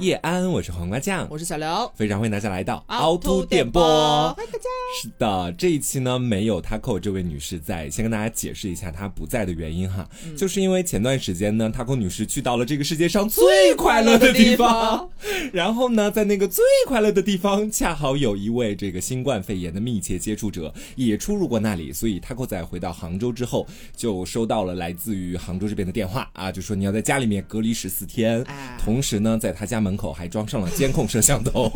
叶安，我是黄瓜酱，我是小刘，非常欢迎大家来到凹凸电波，欢迎大家。是的，这一期呢没有 Taco 这位女士在，先跟大家解释一下她不在的原因哈，就是因为前段时间呢，Taco 女士去到了这个世界上最快乐的地方，然后呢，在那个最快乐的地方，恰好有一位这个新冠肺炎的密切接触者也出入过那里，所以 Taco 在回到杭州之后，就收到了来自于杭州这边的电话啊，就说你要在家里面隔离十四天，同时呢，在他家门口还装上了监控摄像头，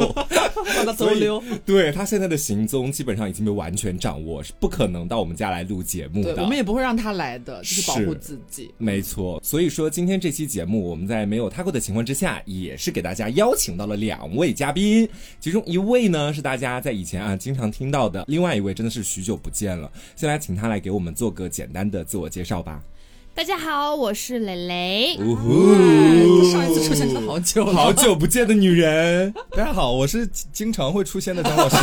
让他偷溜。对他现在的行踪基本上已经被完全掌握，是不可能到我们家来录节目的。我们也不会让他来的，就是保护自己。没错，所以说今天这期节目，我们在没有他过的情况之下，也是给大家邀请到了两位嘉宾，其中一位呢是大家在以前啊经常听到的，另外一位真的是许久不见了。先来请他来给我们做个简单的自我介绍吧。大家好，我是蕾蕾。呜呼上一次出现真的好久，好久不见的女人。大家好，我是经常会出现的张老师。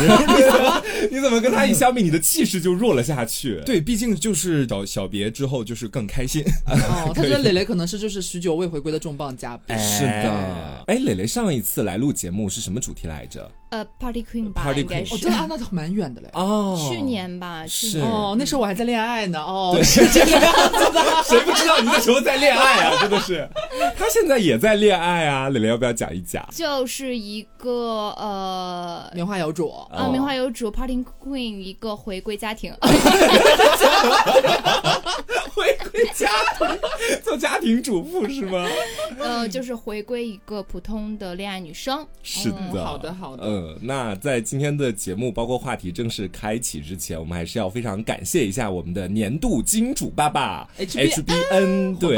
你怎么跟他一相比，你的气势就弱了下去？对，毕竟就是找小别之后，就是更开心。哦，他觉得 蕾蕾可能是就是许久未回归的重磅嘉宾。是的，哎，蕾蕾上一次来录节目是什么主题来着？呃，Party Queen 吧，应该是。哦，真的啊，那蛮远的嘞。哦，去年吧，是。哦，那时候我还在恋爱呢。哦，是这个样子的。谁不知道你那时候在恋爱啊？真的是。他现在也在恋爱啊，蕾蕾要不要讲一讲？就是一个呃，名花有主啊，名花有主，Party Queen 一个回归家庭。回家庭，做家庭主妇是吗？呃，就是回归一个普通的恋爱女生。是的，好的，好的。嗯，那在今天的节目包括话题正式开启之前，我们还是要非常感谢一下我们的年度金主爸爸 HBN，对，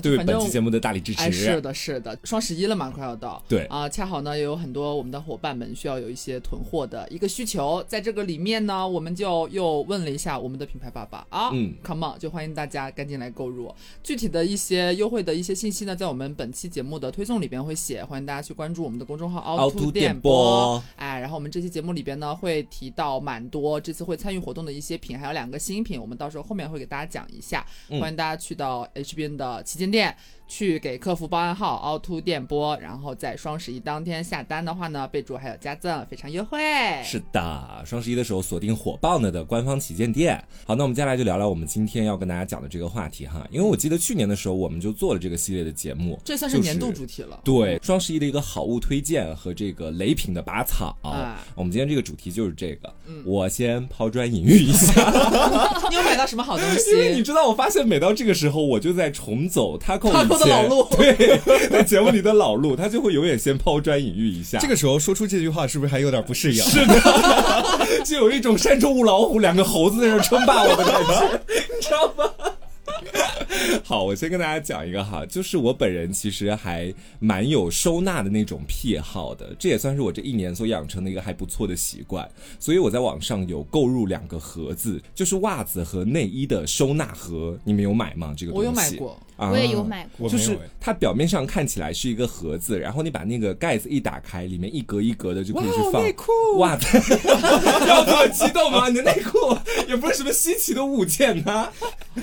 对本期节目的大力支持。是的，是的，双十一了嘛，快要到。对啊，恰好呢，也有很多我们的伙伴们需要有一些囤货的一个需求，在这个里面呢，我们就又问了一下我们的品牌爸爸啊，嗯，Come on，就欢迎大家赶紧来购入。具体的一些优惠的一些信息呢，在我们本期节目的推送里边会写，欢迎大家去关注我们的公众号凹凸电波。哎，然后我们这期节目里边呢，会提到蛮多这次会参与活动的一些品，还有两个新品，我们到时候后面会给大家讲一下。欢迎大家去到 HBN 的旗舰店。去给客服报暗号凹凸电波，然后在双十一当天下单的话呢，备注还有加赠，非常优惠。是的，双十一的时候锁定火爆呢的官方旗舰店。好，那我们接下来就聊聊我们今天要跟大家讲的这个话题哈，因为我记得去年的时候我们就做了这个系列的节目，这算是年度主题了。对，双十一的一个好物推荐和这个雷品的拔草。啊我们今天这个主题就是这个。嗯我先抛砖引玉一下，你有买到什么好东西？因为你知道，我发现每到这个时候，我就在重走他扣他扣的老路。对，在节目里的老路，他就会永远先抛砖引玉一下。这个时候说出这句话，是不是还有点不适应？是的，就有一种山中无老虎，两个猴子在那称霸我的感觉，你知道吗？好，我先跟大家讲一个哈，就是我本人其实还蛮有收纳的那种癖好的，这也算是我这一年所养成的一个还不错的习惯。所以我在网上有购入两个盒子，就是袜子和内衣的收纳盒，你们有买吗？这个我有买过，我也有买过。就是它表面上看起来是一个盒子，然后你把那个盖子一打开，里面一格一格的就可以去放内裤、袜子。要这么激动吗？你的内裤也不是什么稀奇的物件呐，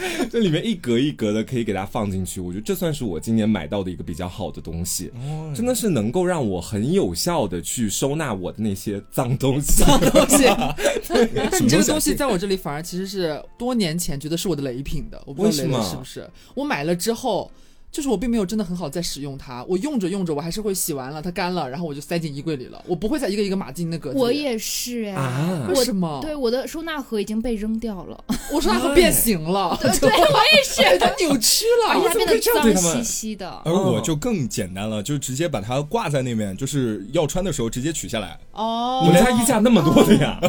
这里面一格一格的可以给它放进去。我觉得这算是我今年买到的一个比较好的东西，真的是能够让我很有效的去收纳我的那些脏东西。脏东西，但你这个东西在我这里反而其实是多年前觉得是我的雷品的，我不知道雷雷是不是？我买了之后。就是我并没有真的很好在使用它，我用着用着，我还是会洗完了它干了，然后我就塞进衣柜里了，我不会再一个一个码进那个。我也是哎，为什么？对，我的收纳盒已经被扔掉了，我收纳盒变形了，对我也是，它扭曲了，而且它变得脏兮兮的。而我就更简单了，就直接把它挂在那边，就是要穿的时候直接取下来。哦，我们家衣架那么多的呀？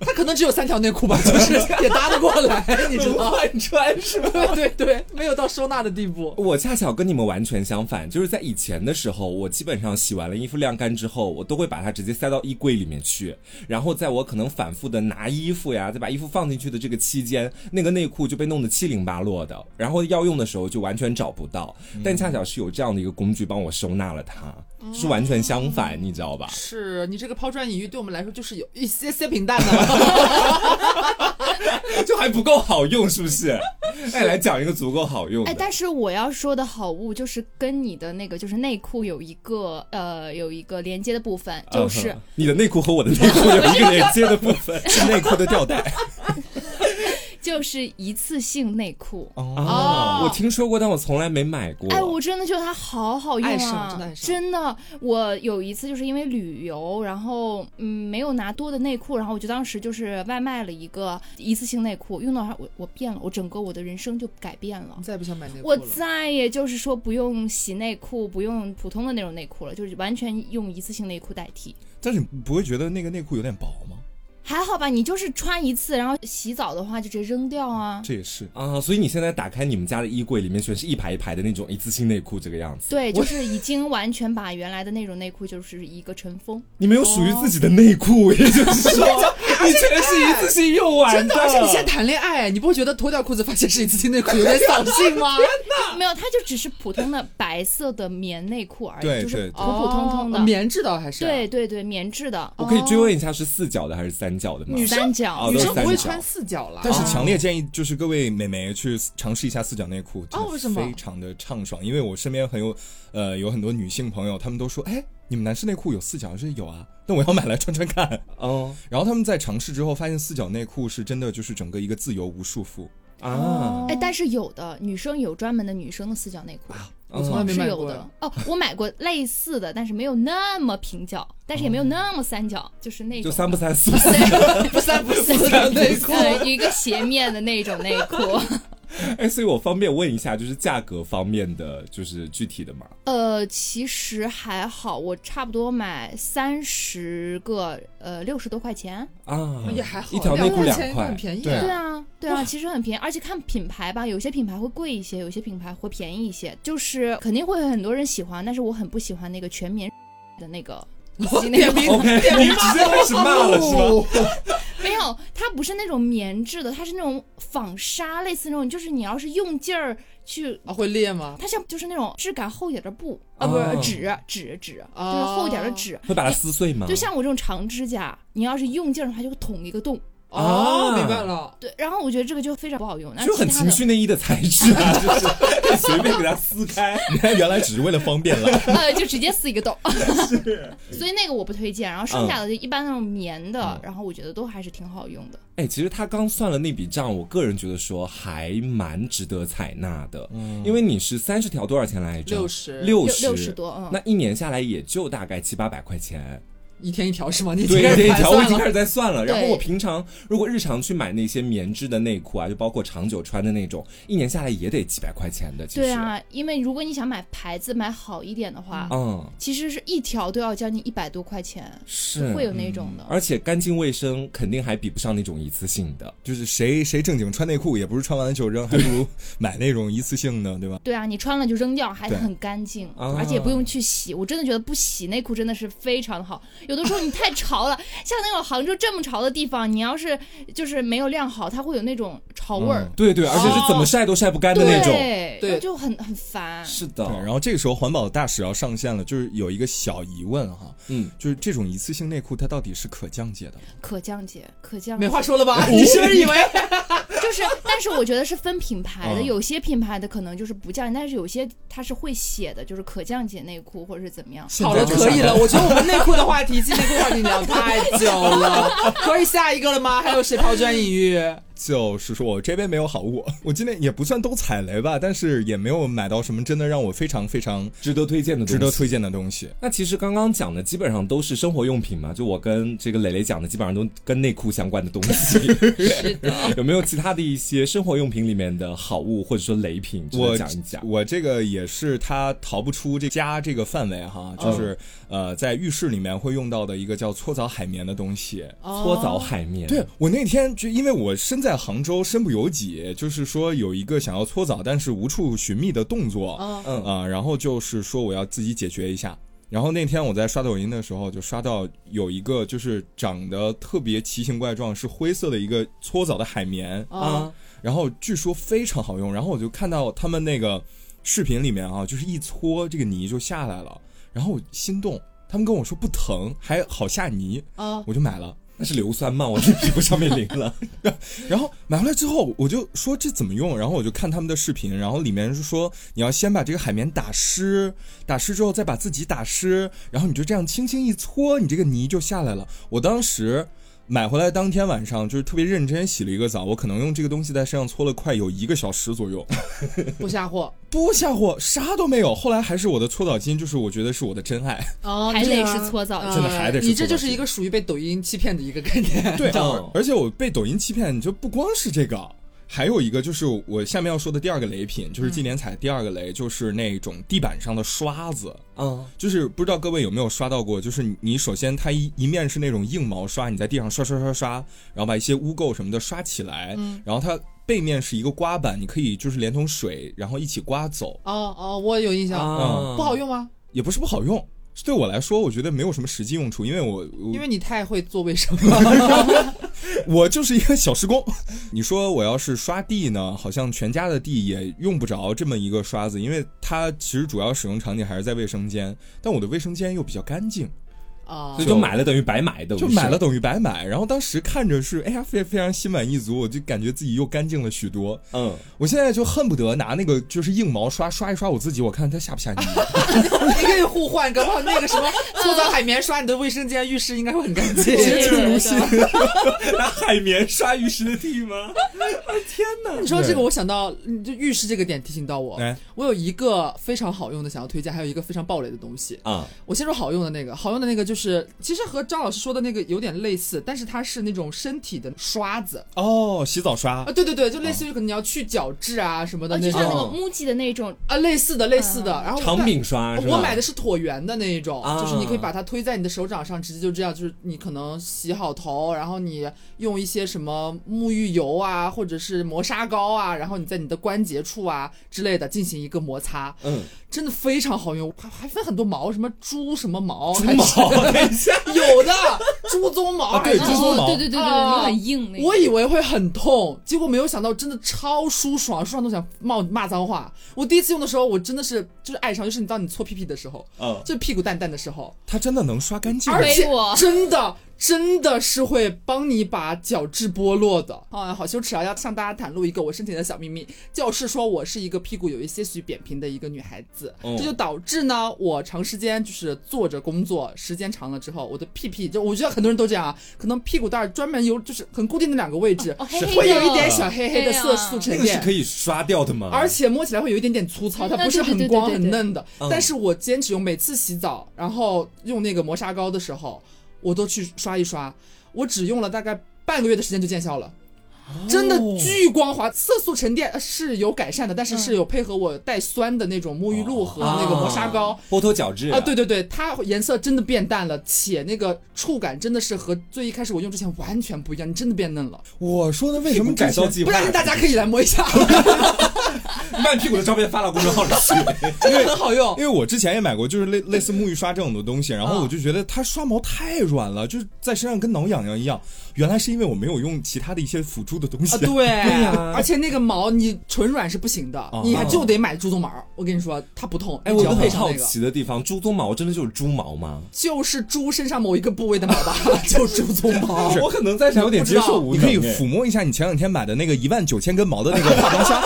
它可能只有三条内裤吧，就是也搭得过来，你知道换 穿是吧？对对，没有到收纳的地步。我恰恰巧跟你们完全相反，就是在以前的时候，我基本上洗完了衣服晾干之后，我都会把它直接塞到衣柜里面去。然后在我可能反复的拿衣服呀，再把衣服放进去的这个期间，那个内裤就被弄得七零八落的。然后要用的时候就完全找不到。但恰巧是有这样的一个工具帮我收纳了它，是完全相反，你知道吧？是你这个抛砖引玉对我们来说就是有一些些平淡的。就还不够好用，是不是？哎，来讲一个足够好用。哎，但是我要说的好物就是跟你的那个就是内裤有一个呃有一个连接的部分，就是你的内裤和我的内裤有一个连接的部分，是内裤的吊带。就是一次性内裤哦，我听说过，但我从来没买过。哎，我真的觉得它好好用啊，真的真的。我有一次就是因为旅游，然后嗯没有拿多的内裤，然后我就当时就是外卖了一个一次性内裤，用到它我我变了，我整个我的人生就改变了。再也不想买内裤我再也就是说不用洗内裤，不用普通的那种内裤了，就是完全用一次性内裤代替。但是你不会觉得那个内裤有点薄吗？还好吧，你就是穿一次，然后洗澡的话就直接扔掉啊。这也是啊，所以你现在打开你们家的衣柜，里面全是一排一排的那种一次性内裤，这个样子。对，就是已经完全把原来的那种内裤就是一个尘封。你没有属于自己的内裤，也就是说，你全是一次性用完的。而且你现在谈恋爱，你不会觉得脱掉裤子发现是一次性内裤有点扫兴吗？没有，它就只是普通的白色的棉内裤而已，就是普普通通的棉质的还是？对对对，棉质的。我可以追问一下，是四角的还是三角的吗？女生。女生不会穿四角了，但是强烈建议就是各位美眉去尝试一下四角内裤，哦，为什么？非常的畅爽，因为我身边很有呃有很多女性朋友，她们都说，哎，你们男士内裤有四角？我说有啊，那我要买来穿穿看。哦，然后他们在尝试之后发现四角内裤是真的就是整个一个自由无束缚啊，哎，但是有的女生有专门的女生的四角内裤。我从来没买过。哦，我买过类似的，但是没有那么平角，但是也没有那么三角，就是那种。就三不三四。不三不四的内裤，一个斜面的那种内裤。哎，所以我方便问一下，就是价格方面的，就是具体的吗？呃，其实还好，我差不多买三十个，呃，六十多块钱啊，也还好，一条内裤两块，很便宜。对啊，对啊，其实很便宜，而且看品牌吧，有些品牌会贵一些，有些品牌会便宜一些，就是肯定会有很多人喜欢，但是我很不喜欢那个全棉的那个。点名，OK，点名直接开始骂了是吧？没有，它不是那种棉质的，它是那种纺纱，类似那种，就是你要是用劲儿去啊，会裂吗？它像就是那种质感厚一点的布啊，不是纸纸纸，就是厚一点的纸，会把它撕碎吗？就像我这种长指甲，你要是用劲儿的话，就会捅一个洞。哦，明白了。对，然后我觉得这个就非常不好用，就很情趣内衣的材质啊，就是随便给它撕开。你看，原来只是为了方便了。呃，就直接撕一个洞。是。所以那个我不推荐，然后剩下的就一般那种棉的，然后我觉得都还是挺好用的。哎，其实他刚算了那笔账，我个人觉得说还蛮值得采纳的，因为你是三十条多少钱来着？六十，六十，六十多。嗯。那一年下来也就大概七八百块钱。一天一条是吗？你对，一天一条，我已经开始在算了。然后我平常如果日常去买那些棉质的内裤啊，就包括长久穿的那种，一年下来也得几百块钱的。对啊，因为如果你想买牌子买好一点的话，嗯，其实是一条都要将近一百多块钱，是会有那种的。而且干净卫生肯定还比不上那种一次性的。就是谁谁正经穿内裤，也不是穿完了就扔，还不如买那种一次性的，对吧？对啊，你穿了就扔掉，还很干净，而且不用去洗。我真的觉得不洗内裤真的是非常的好。有的时候你太潮。了，像那种杭州这么潮的地方，你要是就是没有晾好，它会有那种潮味儿。对对，而且是怎么晒都晒不干的那种，对，就很很烦。是的，然后这个时候环保大使要上线了，就是有一个小疑问哈，嗯，就是这种一次性内裤它到底是可降解的吗？可降解，可降。没话说了吧？你是不是以为？就是，但是我觉得是分品牌的，有些品牌的可能就是不降，但是有些它是会写的，就是可降解内裤或者是怎么样。好了，可以了。我觉得我们内裤的话题，内裤话题聊太久了，可以下一个了吗？还有谁抛砖引玉？就是说我这边没有好物，我今天也不算都踩雷吧，但是也没有买到什么真的让我非常非常值得推荐的、值得推荐的东西。那其实刚刚讲的基本上都是生活用品嘛，就我跟这个磊磊讲的基本上都跟内裤相关的东西。是的，有没有其他的一些生活用品里面的好物或者说雷品？我讲一讲。我这个也是它逃不出这家这个范围哈，就是呃在浴室里面会用到的一个叫搓澡海绵的东西。搓澡海绵。对我那天就因为我身在杭州，身不由己，就是说有一个想要搓澡但是无处寻觅的动作，嗯啊，然后就是说我要自己解决一下。然后那天我在刷抖音的时候，就刷到有一个就是长得特别奇形怪状，是灰色的一个搓澡的海绵啊，然后据说非常好用。然后我就看到他们那个视频里面啊，就是一搓这个泥就下来了，然后我心动，他们跟我说不疼，还好下泥啊，我就买了。那是硫酸吗？我在皮肤上面淋了。然后买回来之后，我就说这怎么用？然后我就看他们的视频，然后里面是说你要先把这个海绵打湿，打湿之后再把自己打湿，然后你就这样轻轻一搓，你这个泥就下来了。我当时。买回来当天晚上就是特别认真洗了一个澡，我可能用这个东西在身上搓了快有一个小时左右，不下货，不下货，啥都没有。后来还是我的搓澡巾，就是我觉得是我的真爱。哦，还得是搓澡巾，真的还得是。你这就是一个属于被抖音欺骗的一个概念。对，而且我被抖音欺骗，你就不光是这个。还有一个就是我下面要说的第二个雷品，就是今年踩第二个雷，就是那种地板上的刷子。嗯，就是不知道各位有没有刷到过，就是你首先它一一面是那种硬毛刷，你在地上刷刷刷刷，然后把一些污垢什么的刷起来。嗯，然后它背面是一个刮板，你可以就是连同水然后一起刮走。哦哦，我有印象。嗯，不好用吗？也不是不好用。对我来说，我觉得没有什么实际用处，因为我因为你太会做卫生了，我就是一个小时工。你说我要是刷地呢，好像全家的地也用不着这么一个刷子，因为它其实主要使用场景还是在卫生间，但我的卫生间又比较干净。啊，所以就买了等于白买的，就买了等于白买。然后当时看着是，哎呀，非非常心满意足，我就感觉自己又干净了许多。嗯，我现在就恨不得拿那个就是硬毛刷刷一刷我自己，我看它下不下泥。你可以互换，搞不好那个什么搓澡海绵刷你的卫生间、浴室应该会很干净。洁净如新，拿海绵刷浴室的地吗？天哪！你说这个，我想到就浴室这个点提醒到我，我有一个非常好用的想要推荐，还有一个非常暴雷的东西啊。我先说好用的那个，好用的那个就。是，其实和张老师说的那个有点类似，但是它是那种身体的刷子哦，洗澡刷啊，对对对，就类似于可能你要去角质啊什么的那种，就像那个木器的那种啊，类似的类似的。然后长柄刷，我买的是椭圆的那一种，就是你可以把它推在你的手掌上，直接就这样，就是你可能洗好头，然后你用一些什么沐浴油啊，或者是磨砂膏啊，然后你在你的关节处啊之类的进行一个摩擦，嗯。真的非常好用，还还分很多毛，什么猪什么毛，猪毛，等一下，有的猪鬃毛，对，猪鬃毛，对对对对，很硬。我以为会很痛，结果没有想到，真的超舒爽，舒爽都想冒骂脏话。我第一次用的时候，我真的是就是爱上，就是你当你搓屁屁的时候，嗯，就屁股蛋蛋的时候，它真的能刷干净，而且真的。真的是会帮你把角质剥落的啊！好羞耻啊！要向大家袒露一个我身体的小秘密，就是说我是一个屁股有一些许扁平的一个女孩子，这就导致呢，我长时间就是坐着工作，时间长了之后，我的屁屁就我觉得很多人都这样啊，可能屁股蛋专门有就是很固定的两个位置，会有一点小黑黑的色素沉淀，那个是可以刷掉的吗？而且摸起来会有一点点粗糙，它不是很光很嫩的。但是我坚持用，每次洗澡然后用那个磨砂膏的时候。我都去刷一刷，我只用了大概半个月的时间就见效了，真的巨光滑，色素沉淀是有改善的，但是是有配合我带酸的那种沐浴露和那个磨砂膏剥脱角质啊，对对对，它颜色真的变淡了，且那个触感真的是和最一开始我用之前完全不一样，你真的变嫩了。我说的为什么改造计划？不然大家可以来摸一下。卖屁股的照片发到公众号里去，真的很好用。因为我之前也买过，就是类类似沐浴刷这种的东西，然后我就觉得它刷毛太软了，就是在身上跟挠痒痒一样。原来是因为我没有用其他的一些辅助的东西。对呀，而且那个毛你纯软是不行的，你还就得买猪鬃毛。我跟你说，它不痛。哎，我很好奇的地方，猪鬃毛真的就是猪毛吗？就是猪身上某一个部位的毛吧，就猪鬃毛。我可能在想有点接受，你可以抚摸一下你前两天买的那个一万九千根毛的那个化妆箱。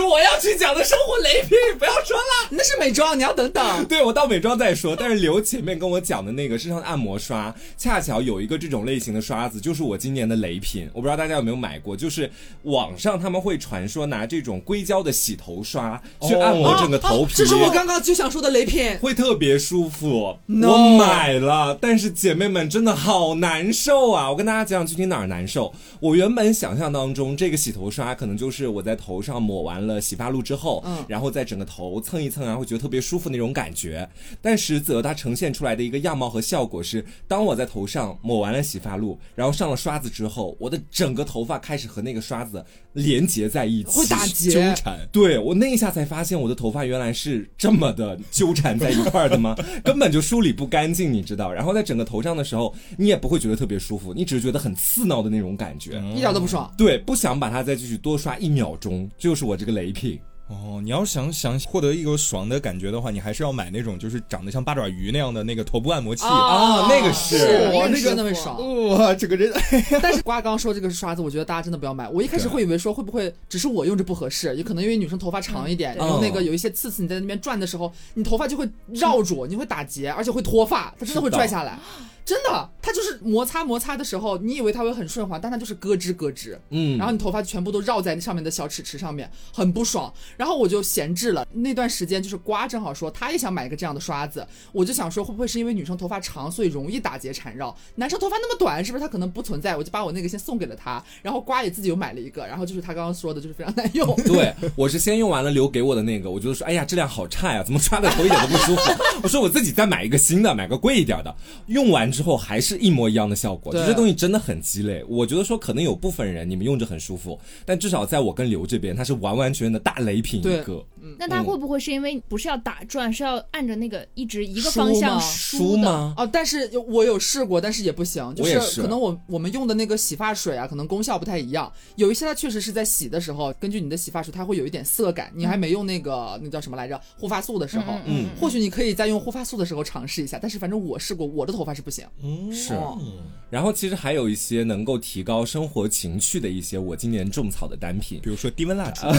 我要去讲的生活雷品，不要说了，那是美妆，你要等等。对，我到美妆再说。但是刘前面跟我讲的那个身上的按摩刷，恰巧有一个这种类型的刷子，就是我今年的雷品。我不知道大家有没有买过，就是网上他们会传说拿这种硅胶的洗头刷去按摩整个头皮，这是我刚刚就想说的雷品，会特别舒服。我买了，但是姐妹们真的好难受啊！我跟大家讲具体哪儿难受。我原本想象当中，这个洗头刷可能就是我在头上。抹完了洗发露之后，嗯，然后在整个头蹭一蹭然后觉得特别舒服那种感觉。但实则它呈现出来的一个样貌和效果是，当我在头上抹完了洗发露，然后上了刷子之后，我的整个头发开始和那个刷子连接在一起，会打结纠缠。对我那一下才发现，我的头发原来是这么的纠缠在一块的吗？根本就梳理不干净，你知道。然后在整个头上的时候，你也不会觉得特别舒服，你只是觉得很刺挠的那种感觉，一点都不爽。对，不想把它再继续多刷一秒钟就。是我这个雷品哦，你要想想获得一个爽的感觉的话，你还是要买那种就是长得像八爪鱼那样的那个头部按摩器啊，那个是我那个真的会爽哇，整个人。但是瓜刚刚说这个刷子，我觉得大家真的不要买。我一开始会以为说会不会只是我用着不合适，也可能因为女生头发长一点，然后那个有一些刺刺，你在那边转的时候，你头发就会绕住，你会打结，而且会脱发，它真的会拽下来。真的，它就是摩擦摩擦的时候，你以为它会很顺滑，但它就是咯吱咯吱，嗯，然后你头发全部都绕在上面的小齿齿上面，很不爽。然后我就闲置了那段时间，就是瓜正好说他也想买一个这样的刷子，我就想说会不会是因为女生头发长，所以容易打结缠绕，男生头发那么短，是不是他可能不存在？我就把我那个先送给了他，然后瓜也自己又买了一个，然后就是他刚刚说的，就是非常耐用。对，我是先用完了留给我的那个，我就说哎呀质量好差呀，怎么刷的头一点都不舒服？我说我自己再买一个新的，买个贵一点的，用完之后还是一。模一样的效果，这些东西真的很鸡肋。我觉得说可能有部分人你们用着很舒服，但至少在我跟刘这边，它是完完全全的大雷品一个。那它会不会是因为不是要打转，是要按着那个一直一个方向梳吗？哦，但是我有试过，但是也不行，就是可能我我们用的那个洗发水啊，可能功效不太一样。有一些它确实是在洗的时候，根据你的洗发水，它会有一点涩感。你还没用那个那叫什么来着护发素的时候，嗯，或许你可以在用护发素的时候尝试一下。但是反正我试过，我的头发是不行。嗯，是。然后其实还有一些能够提高生活情趣的一些我今年种草的单品，比如说低温蜡烛。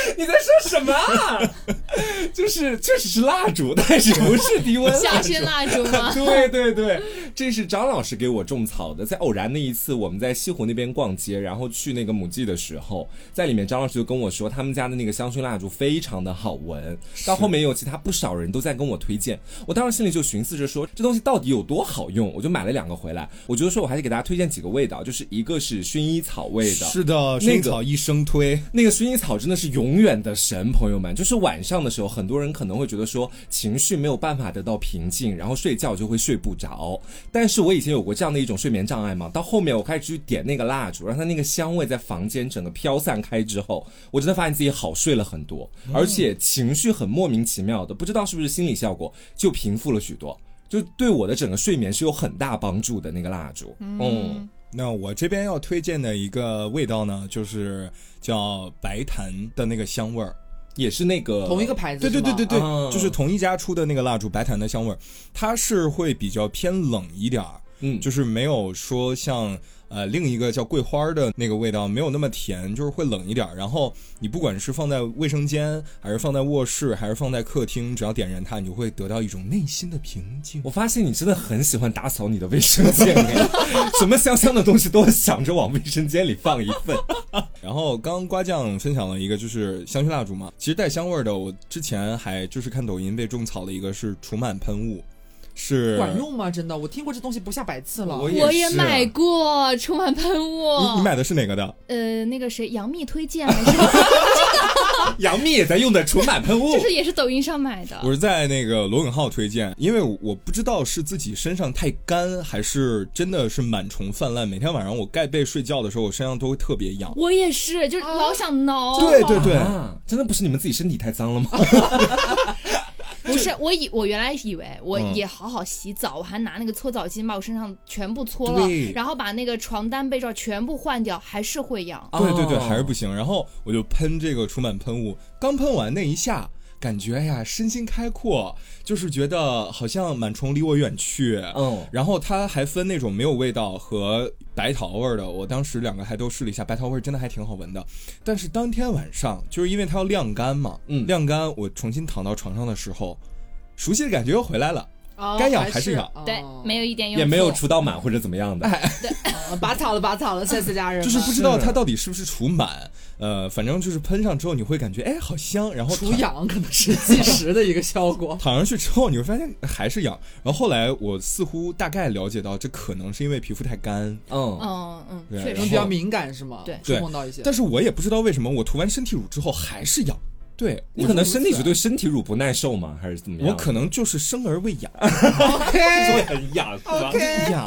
你在说什么？啊 就是确实是蜡烛，但是不是低温 香薰蜡烛吗？对对对，这是张老师给我种草的。在偶然那一次，我们在西湖那边逛街，然后去那个母记的时候，在里面张老师就跟我说，他们家的那个香薰蜡烛非常的好闻。到后面有其他不少人都在跟我推荐，我当时心里就寻思着说，这东西到底有多好用？我就买了两个回来。我觉得说我还是给大家推荐几个味道，就是一个是薰衣草味的，是的，薰衣草一生推，那个薰衣草真的是永远的神，朋友们。就是晚上的时候，很多人可能会觉得说情绪没有办法得到平静，然后睡觉就会睡不着。但是我以前有过这样的一种睡眠障碍嘛，到后面我开始去点那个蜡烛，让它那个香味在房间整个飘散开之后，我真的发现自己好睡了很多，而且情绪很莫名其妙的，不知道是不是心理效果，就平复了许多，就对我的整个睡眠是有很大帮助的那个蜡烛。嗯，那我这边要推荐的一个味道呢，就是叫白檀的那个香味儿。也是那个同一个牌子，对对对对对，就是同一家出的那个蜡烛，白檀的香味儿，它是会比较偏冷一点儿，嗯，就是没有说像。呃，另一个叫桂花的那个味道没有那么甜，就是会冷一点。然后你不管是放在卫生间，还是放在卧室，还是放在客厅，只要点燃它，你就会得到一种内心的平静。我发现你真的很喜欢打扫你的卫生间，什么香香的东西都想着往卫生间里放一份。然后刚刚瓜酱分享了一个就是香薰蜡烛嘛，其实带香味的，我之前还就是看抖音被种草的一个是除螨喷雾。是管用吗？真的，我听过这东西不下百次了。我也我也买过除螨喷雾。你你买的是哪个的？呃，那个谁，杨幂推荐。杨幂也在用的除螨喷雾，就是也是抖音上买的。我是在那个罗永浩推荐，因为我不知道是自己身上太干，还是真的是螨虫泛滥。每天晚上我盖被睡觉的时候，我身上都会特别痒。我也是，就是老想挠。对对对，真的不是你们自己身体太脏了吗？不是，我以我原来以为我也好好洗澡，我还拿那个搓澡巾把我身上全部搓了，然后把那个床单被罩全部换掉，还是会痒。对对对，还是不行。然后我就喷这个除螨喷雾，刚喷完那一下。感觉哎呀，身心开阔，就是觉得好像螨虫离我远去。嗯，然后它还分那种没有味道和白桃味的，我当时两个还都试了一下，白桃味真的还挺好闻的。但是当天晚上，就是因为它要晾干嘛，嗯，晾干，我重新躺到床上的时候，熟悉的感觉又回来了。该痒还是痒，对，没有一点用，也没有除到螨或者怎么样的，对，拔草了，拔草了，谢谢家人。就是不知道它到底是不是除螨，呃，反正就是喷上之后你会感觉，哎，好香。然后除痒可能是即时的一个效果，躺上去之后你会发现还是痒。然后后来我似乎大概了解到，这可能是因为皮肤太干，嗯嗯嗯，确实比较敏感是吗？对，触碰到一些。但是我也不知道为什么我涂完身体乳之后还是痒。对你可能身体只对身体乳不耐受吗？还是怎么样？我可能就是生而为痒，OK，会很痒是吧？痒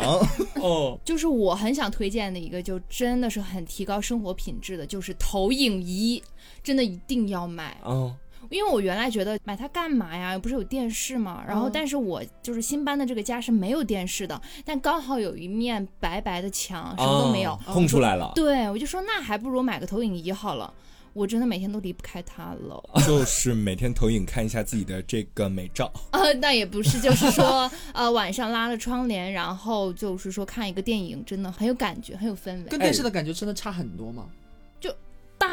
哦，就是我很想推荐的一个，就真的是很提高生活品质的，就是投影仪，真的一定要买。哦。因为我原来觉得买它干嘛呀？不是有电视吗？然后，但是我就是新搬的这个家是没有电视的，但刚好有一面白白的墙，什么都没有，空出来了。对，我就说那还不如买个投影仪好了。我真的每天都离不开它了，就是每天投影看一下自己的这个美照。呃，那也不是，就是说，呃，晚上拉了窗帘，然后就是说看一个电影，真的很有感觉，很有氛围。跟电视的感觉真的差很多吗？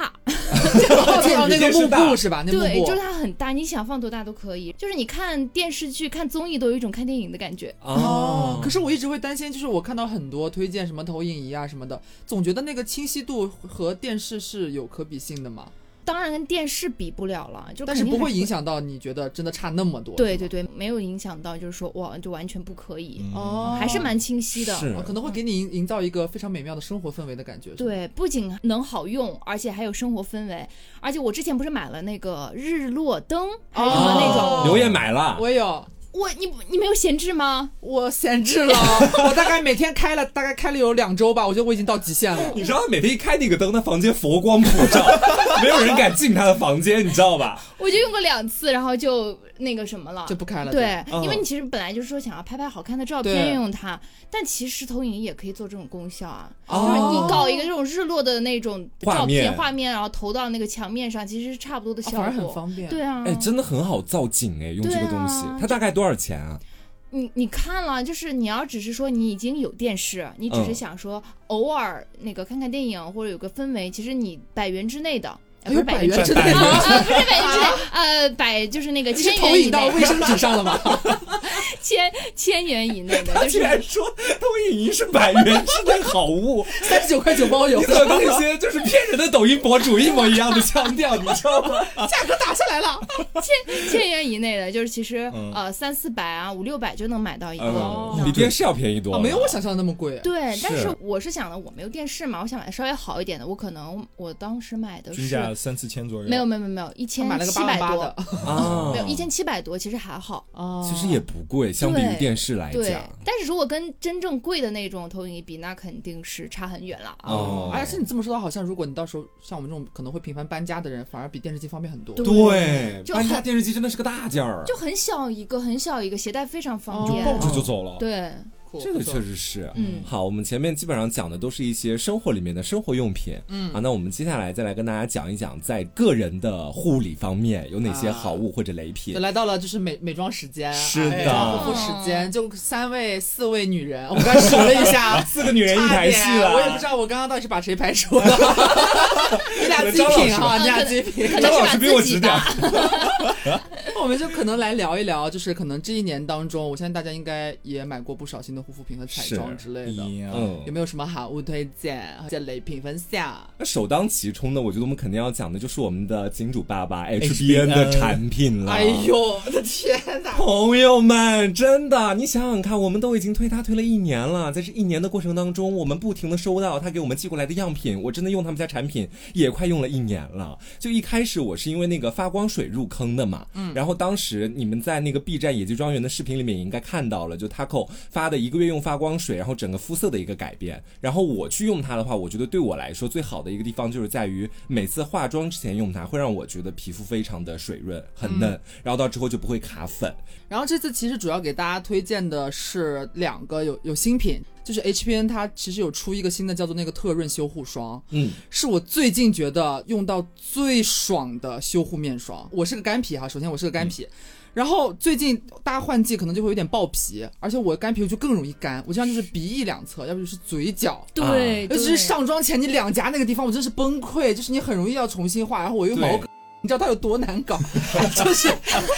大，那个幕布是吧？那对，就是它很大，你想放多大都可以。就是你看电视剧、看综艺都有一种看电影的感觉。哦，可是我一直会担心，就是我看到很多推荐什么投影仪啊什么的，总觉得那个清晰度和电视是有可比性的嘛。当然跟电视比不了了，就但是不会影响到你觉得真的差那么多。对对对，没有影响到，就是说哇，就完全不可以哦，还是蛮清晰的，可能会给你营营造一个非常美妙的生活氛围的感觉。对，不仅能好用，而且还有生活氛围。而且我之前不是买了那个日落灯，还是什么那种？刘烨买了，我有。我你你没有闲置吗？我闲置了，我大概每天开了大概开了有两周吧，我觉得我已经到极限了。你知道每天一开那个灯，那房间佛光普照，没有人敢进他的房间，你知道吧？我就用过两次，然后就。那个什么了，就不开了。对，因为你其实本来就是说想要拍拍好看的照片用它，但其实投影仪也可以做这种功效啊。就是你搞一个这种日落的那种照片画面，然后投到那个墙面上，其实是差不多的效果，反而很方便。对啊，哎，真的很好造景哎，用这个东西，它大概多少钱啊？你你看了，就是你要只是说你已经有电视，你只是想说偶尔那个看看电影或者有个氛围，其实你百元之内的。不是百元之内啊，不是百元之内，呃，百就是那个千元以内。到卫生纸上了吗？千千元以内的。他居然说投影仪是百元之内好物，三十九块九包邮。和那些就是骗人的抖音博主一模一样的腔调，你知道吗？价格打下来了，千千元以内的，就是其实呃三四百啊五六百就能买到一个，比电视要便宜多，没有我想象的那么贵。对，但是我是想的，我没有电视嘛，我想买稍微好一点的，我可能我当时买的是。三四千左右，没有没有没有没有 一千七百多啊，没有一千七百多，其实还好哦，其实也不贵，相比于电视来讲。但是如果跟真正贵的那种投影仪比，那肯定是差很远了哦。而且你这么说的，好像如果你到时候像我们这种可能会频繁搬家的人，反而比电视机方便很多。对，搬家电视机真的是个大件儿，就很小一个，很小一个，携带非常方便，就抱着就走了。对。这个确实是，嗯，好，我们前面基本上讲的都是一些生活里面的生活用品，嗯，啊，那我们接下来再来跟大家讲一讲，在个人的护理方面有哪些好物或者雷品。来到了就是美美妆时间，是的，护肤时间，就三位四位女人，我刚才数了一下，四个女人一台戏了，我也不知道我刚刚到底是把谁排除了，你俩极品啊，你俩极品，张老师比我值点。我们就可能来聊一聊，就是可能这一年当中，我相信大家应该也买过不少新的护肤品和彩妆之类的，嗯，有没有什么好物推荐或者雷品分享？那首当其冲的，我觉得我们肯定要讲的就是我们的金主爸爸 HBN 的产品了。哎呦，我的天哪！朋友们，真的，你想想看，我们都已经推他推了一年了，在这一年的过程当中，我们不停的收到他给我们寄过来的样品，我真的用他们家产品也快用了一年了。就一开始我是因为那个发光水入坑的嘛，嗯，然后。当时你们在那个 B 站野鸡庄园的视频里面也应该看到了，就 Taco 发的一个月用发光水，然后整个肤色的一个改变。然后我去用它的话，我觉得对我来说最好的一个地方就是在于每次化妆之前用它，会让我觉得皮肤非常的水润、很嫩，然后到之后就不会卡粉。然后这次其实主要给大家推荐的是两个有有新品。就是 HBN 它其实有出一个新的叫做那个特润修护霜，嗯，是我最近觉得用到最爽的修护面霜。我是个干皮哈，首先我是个干皮，然后最近大家换季可能就会有点爆皮，而且我干皮就更容易干，我经常就是鼻翼两侧，要不就是嘴角，对，尤其是上妆前你两颊那个地方，我真是崩溃，就是你很容易要重新画，然后我又毛。你知道它有多难搞，就是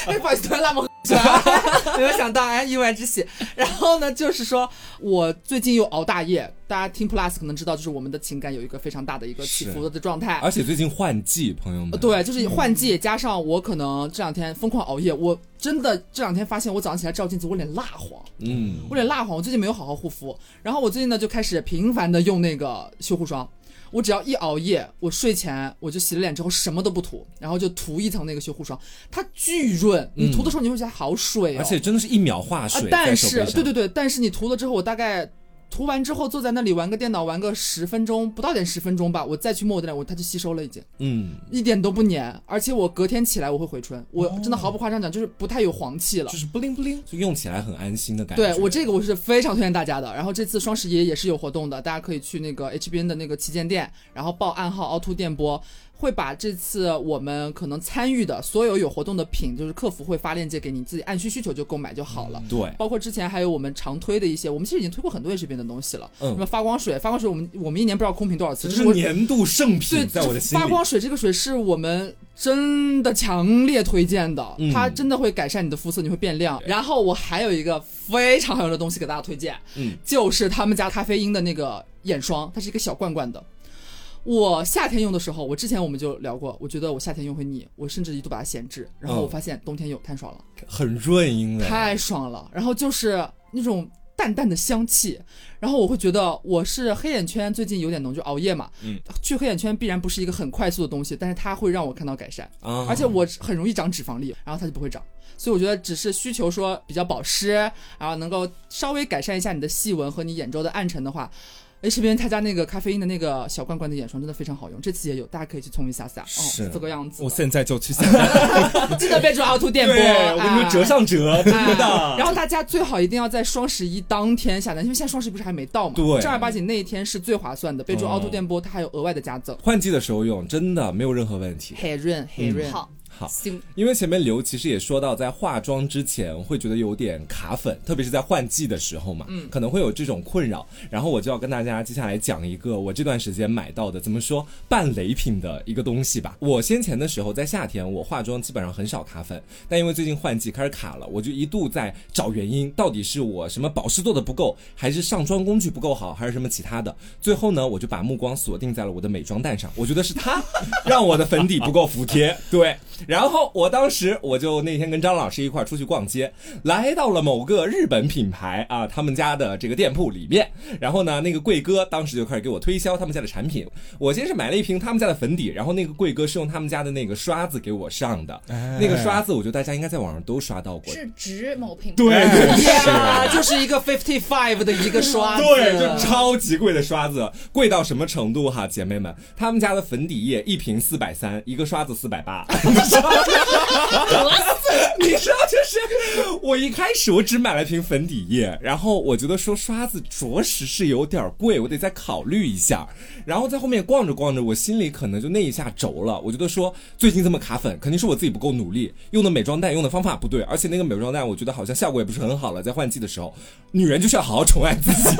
哎，不好意思，突然那么？没有想到哎，意外之喜。然后呢，就是说我最近又熬大夜，大家听 Plus 可能知道，就是我们的情感有一个非常大的一个起伏的状态。而且最近换季，朋友们，对，就是换季加上我可能这两天疯狂熬夜，我真的这两天发现我早上起来照镜子，我脸蜡黄，嗯，我脸蜡黄，我最近没有好好护肤。然后我最近呢就开始频繁的用那个修护霜。我只要一熬夜，我睡前我就洗了脸之后什么都不涂，然后就涂一层那个修护霜，它巨润。你涂的时候你会觉得好水，而且真的是一秒化水。但是，对对对，但是你涂了之后，我大概涂完之后坐在那里玩个电脑，玩个十分钟不到点十分钟吧，我再去抹我的脸，我它就吸收了已经，嗯，一点都不粘，而且我隔天起来我会回春，我真的毫不夸张讲，就是不太有黄气了，就是不灵不灵，就用起来很安心的感觉。对我这个我是非常推荐大家的。然后这次双十一也是有活动的，大家可以去那个 HBN 的那个旗舰店，然后报暗号凹凸电波。会把这次我们可能参与的所有有活动的品，就是客服会发链接给你，自己按需需求就购买就好了。对，包括之前还有我们常推的一些，我们其实已经推过很多 H 边的东西了。嗯，什么发光水，发光水我们我们一年不知道空瓶多少次，这是年度圣品，在我的心里。发光水这个水是我们真的强烈推荐的，它真的会改善你的肤色，你会变亮。然后我还有一个非常好用的东西给大家推荐，嗯，就是他们家咖啡因的那个眼霜，它是一个小罐罐的。我夏天用的时候，我之前我们就聊过，我觉得我夏天用会腻，我甚至一度把它闲置。然后我发现冬天用太爽了，很润，因为太爽了。然后就是那种淡淡的香气，然后我会觉得我是黑眼圈最近有点浓，就熬夜嘛，嗯，去黑眼圈必然不是一个很快速的东西，但是它会让我看到改善，啊而且我很容易长脂肪粒，然后它就不会长，所以我觉得只是需求说比较保湿，然后能够稍微改善一下你的细纹和你眼周的暗沉的话。H 边他家那个咖啡因的那个小罐罐的眼霜真的非常好用，这次也有，大家可以去冲一下下。哦是这个样子。我现在就去下。记得备注凹凸电波。我跟你说折上折，真的。然后大家最好一定要在双十一当天下单，因为现在双十一不是还没到嘛？对。正儿八经那一天是最划算的，备注凹凸电波，它还有额外的加赠。换季的时候用，真的没有任何问题。很润，很润。好。好，因为前面刘其实也说到，在化妆之前会觉得有点卡粉，特别是在换季的时候嘛，嗯，可能会有这种困扰。然后我就要跟大家接下来讲一个我这段时间买到的，怎么说半雷品的一个东西吧。我先前的时候在夏天我化妆基本上很少卡粉，但因为最近换季开始卡了，我就一度在找原因，到底是我什么保湿做的不够，还是上妆工具不够好，还是什么其他的？最后呢，我就把目光锁定在了我的美妆蛋上，我觉得是它让我的粉底不够服帖，对。然后我当时我就那天跟张老师一块出去逛街，来到了某个日本品牌啊，他们家的这个店铺里面。然后呢，那个贵哥当时就开始给我推销他们家的产品。我先是买了一瓶他们家的粉底，然后那个贵哥是用他们家的那个刷子给我上的。那个刷子，我觉得大家应该在网上都刷到过。是直某品牌。对对呀，就是一个 fifty five 的一个刷子。对，就超级贵的刷子，贵到什么程度哈，姐妹们，他们家的粉底液一瓶四百三，一个刷子四百八。你知道，就是我一开始我只买了瓶粉底液，然后我觉得说刷子着实是有点贵，我得再考虑一下。然后在后面逛着逛着，我心里可能就那一下轴了。我觉得说最近这么卡粉，肯定是我自己不够努力，用的美妆蛋用的方法不对，而且那个美妆蛋我觉得好像效果也不是很好了。在换季的时候，女人就是要好好宠爱自己。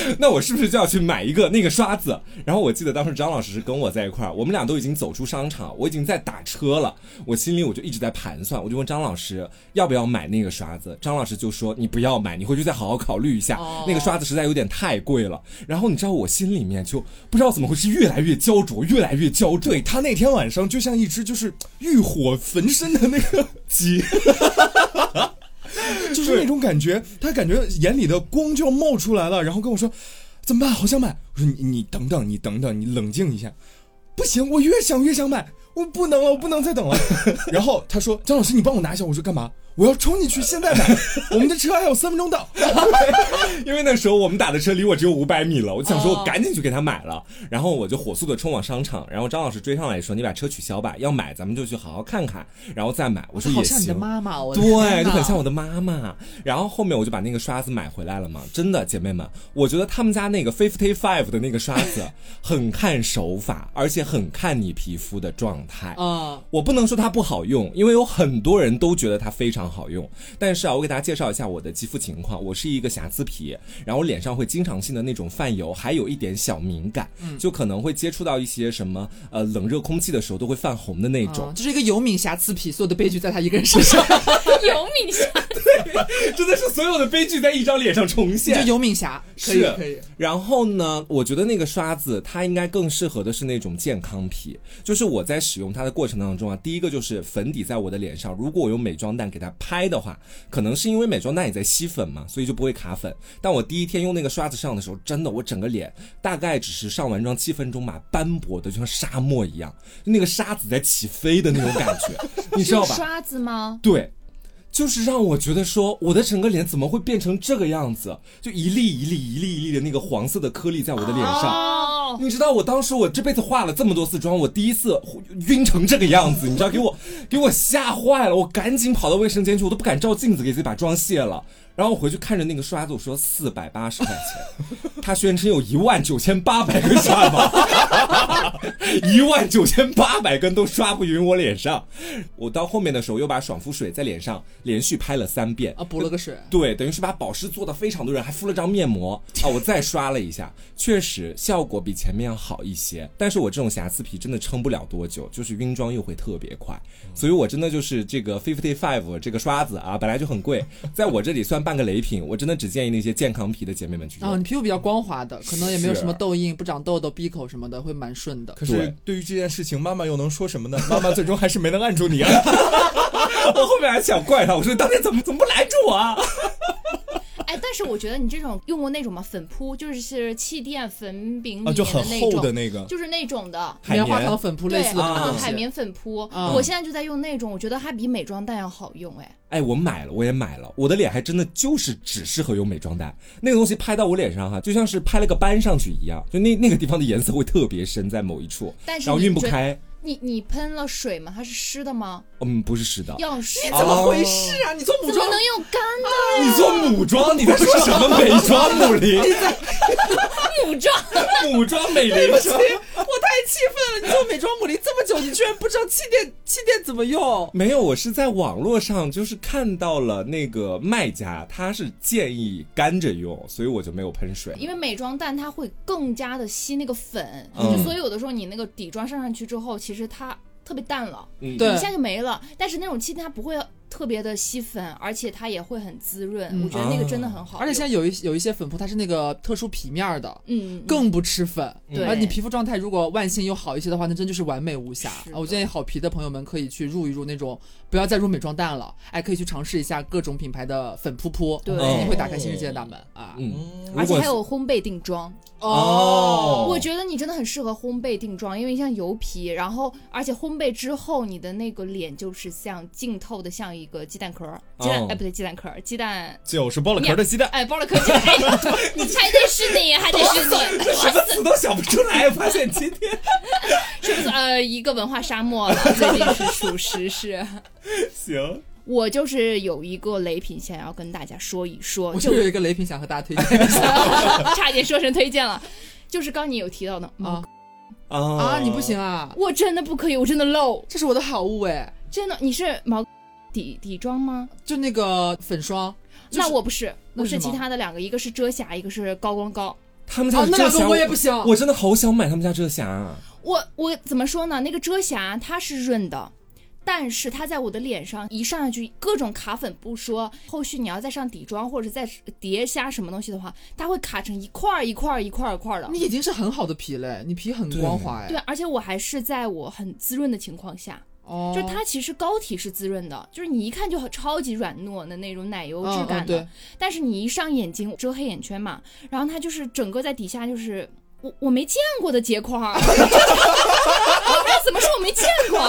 那我是不是就要去买一个那个刷子？然后我记得当时张老师是跟我在一块儿，我们俩都已经走出商场，我已经在打车了。我心里我就一直在盘算，我就问张老师要不要买那个刷子。张老师就说你不要买，你回去再好好考虑一下。那个刷子实在有点太贵了。然后你知道我心里面就不知道怎么回事，越来越焦灼，越来越焦对他那天晚上就像一只就是欲火焚身的那个鸡。就是那种感觉，他感觉眼里的光就要冒出来了，然后跟我说：“怎么办？好想买。”我说：“你你等等，你等等，你冷静一下。”不行，我越想越想买，我不能了，我不能再等了。然后他说：“张老师，你帮我拿一下。”我说：“干嘛？”我要冲进去，现在买。我们的车还有三分钟到，因为那时候我们打的车离我只有五百米了，我就想说我赶紧去给他买了。然后我就火速的冲往商场，然后张老师追上来说：“你把车取消吧，要买咱们就去好好看看，然后再买。”我说：“也行。”好像你的妈妈，我对，就很像我的妈妈。然后后面我就把那个刷子买回来了嘛。真的，姐妹们，我觉得他们家那个 Fifty Five 的那个刷子 很看手法，而且很看你皮肤的状态。啊，我不能说它不好用，因为有很多人都觉得它非常。好用，但是啊，我给大家介绍一下我的肌肤情况。我是一个瑕疵皮，然后脸上会经常性的那种泛油，还有一点小敏感，就可能会接触到一些什么呃冷热空气的时候都会泛红的那种。就是一个油敏瑕疵皮，所有的悲剧在他一个人身上。油敏瑕，对，真的是所有的悲剧在一张脸上重现。就油敏瑕，可以可以。然后呢，我觉得那个刷子它应该更适合的是那种健康皮。就是我在使用它的过程当中啊，第一个就是粉底在我的脸上，如果我用美妆蛋给它。拍的话，可能是因为美妆蛋也在吸粉嘛，所以就不会卡粉。但我第一天用那个刷子上的时候，真的，我整个脸大概只是上完妆七分钟吧，斑驳的就像沙漠一样，那个沙子在起飞的那种感觉，你知道吧？刷子吗？对。就是让我觉得说，我的整个脸怎么会变成这个样子？就一粒一粒一粒一粒的那个黄色的颗粒在我的脸上。你知道，我当时我这辈子化了这么多次妆，我第一次晕成这个样子，你知道，给我给我吓坏了。我赶紧跑到卫生间去，我都不敢照镜子，给自己把妆卸了。然后我回去看着那个刷子，我说四百八十块钱，他宣称有一万九千八百根刷毛，一万九千八百根都刷不匀我脸上。我到后面的时候又把爽肤水在脸上连续拍了三遍。啊，补了个水，对，等于是把保湿做的非常多人，还敷了张面膜。啊，我再刷了一下，确实效果比前面要好一些。但是我这种瑕疵皮真的撑不了多久，就是晕妆又会特别快，所以我真的就是这个 fifty five 这个刷子啊，本来就很贵，在我这里算。半个雷品，我真的只建议那些健康皮的姐妹们去用。啊，你皮肤比较光滑的，可能也没有什么痘印，不长痘痘、闭口什么的，会蛮顺的。可是对于这件事情，妈妈又能说什么呢？妈妈最终还是没能按住你啊！我后面还想怪他，我说你当年怎么怎么不拦住我啊？哎，但是我觉得你这种用过那种吗？粉扑就是气垫粉饼啊，就很厚的那个，就是那种的棉花糖粉扑类似的啊，海绵粉扑。我现在就在用那种，我觉得它比美妆蛋要好用。哎，哎，我买了，我也买了。我的脸还真的就是只适合用美妆蛋，那个东西拍到我脸上哈，就像是拍了个斑上去一样，就那那个地方的颜色会特别深，在某一处，然后晕不开。你你喷了水吗？它是湿的吗？嗯，不是湿的。要湿？怎么回事啊？你做母妆能用干的？你做母妆？你在说什么美妆？母林？母妆？母妆美林？对不起，我太气愤了！你做美妆母林这么久，你居然不知道气垫气垫怎么用？没有，我是在网络上就是看到了那个卖家，他是建议干着用，所以我就没有喷水。因为美妆蛋它会更加的吸那个粉，就所以有的时候你那个底妆上上去之后。其实它特别淡了，一下就没了。但是那种气它不会。特别的吸粉，而且它也会很滋润，我觉得那个真的很好。而且现在有一有一些粉扑，它是那个特殊皮面的，嗯，更不吃粉。对，而你皮肤状态如果万幸又好一些的话，那真就是完美无瑕。我建议好皮的朋友们可以去入一入那种，不要再入美妆蛋了，哎，可以去尝试一下各种品牌的粉扑扑，对，一定会打开新世界的大门啊。嗯，而且还有烘焙定妆哦，我觉得你真的很适合烘焙定妆，因为像油皮，然后而且烘焙之后，你的那个脸就是像浸透的，像一个鸡蛋壳。鸡蛋哎，不对，鸡蛋壳，鸡蛋就是剥了壳的鸡蛋。哎，剥了壳鸡蛋，你还得是你，还得是你，什么词都想不出来。发现今天 是不是呃一个文化沙漠了？最近是属实是。行，我就是有一个雷品想要跟大家说一说。我就有一个雷品想和大家推荐一下，差点说成推荐了。就是刚你有提到的啊啊，你不行啊！我真的不可以，我真的漏，这是我的好物哎，真的，你是毛。底底妆吗？就那个粉霜，那我不是，我是其他的两个，一个是遮瑕，一个是高光膏。他们家那两个我也不行，我真的好想买他们家遮瑕。啊我我怎么说呢？那个遮瑕它是润的，但是它在我的脸上一上去各种卡粉不说，后续你要再上底妆或者再叠加什么东西的话，它会卡成一块一块一块一块的。你已经是很好的皮嘞，你皮很光滑哎。对，而且我还是在我很滋润的情况下。就是它其实膏体是滋润的，就是你一看就超级软糯的那种奶油质感的，但是你一上眼睛遮黑眼圈嘛，然后它就是整个在底下就是我我没见过的结块，怎么说我没见过？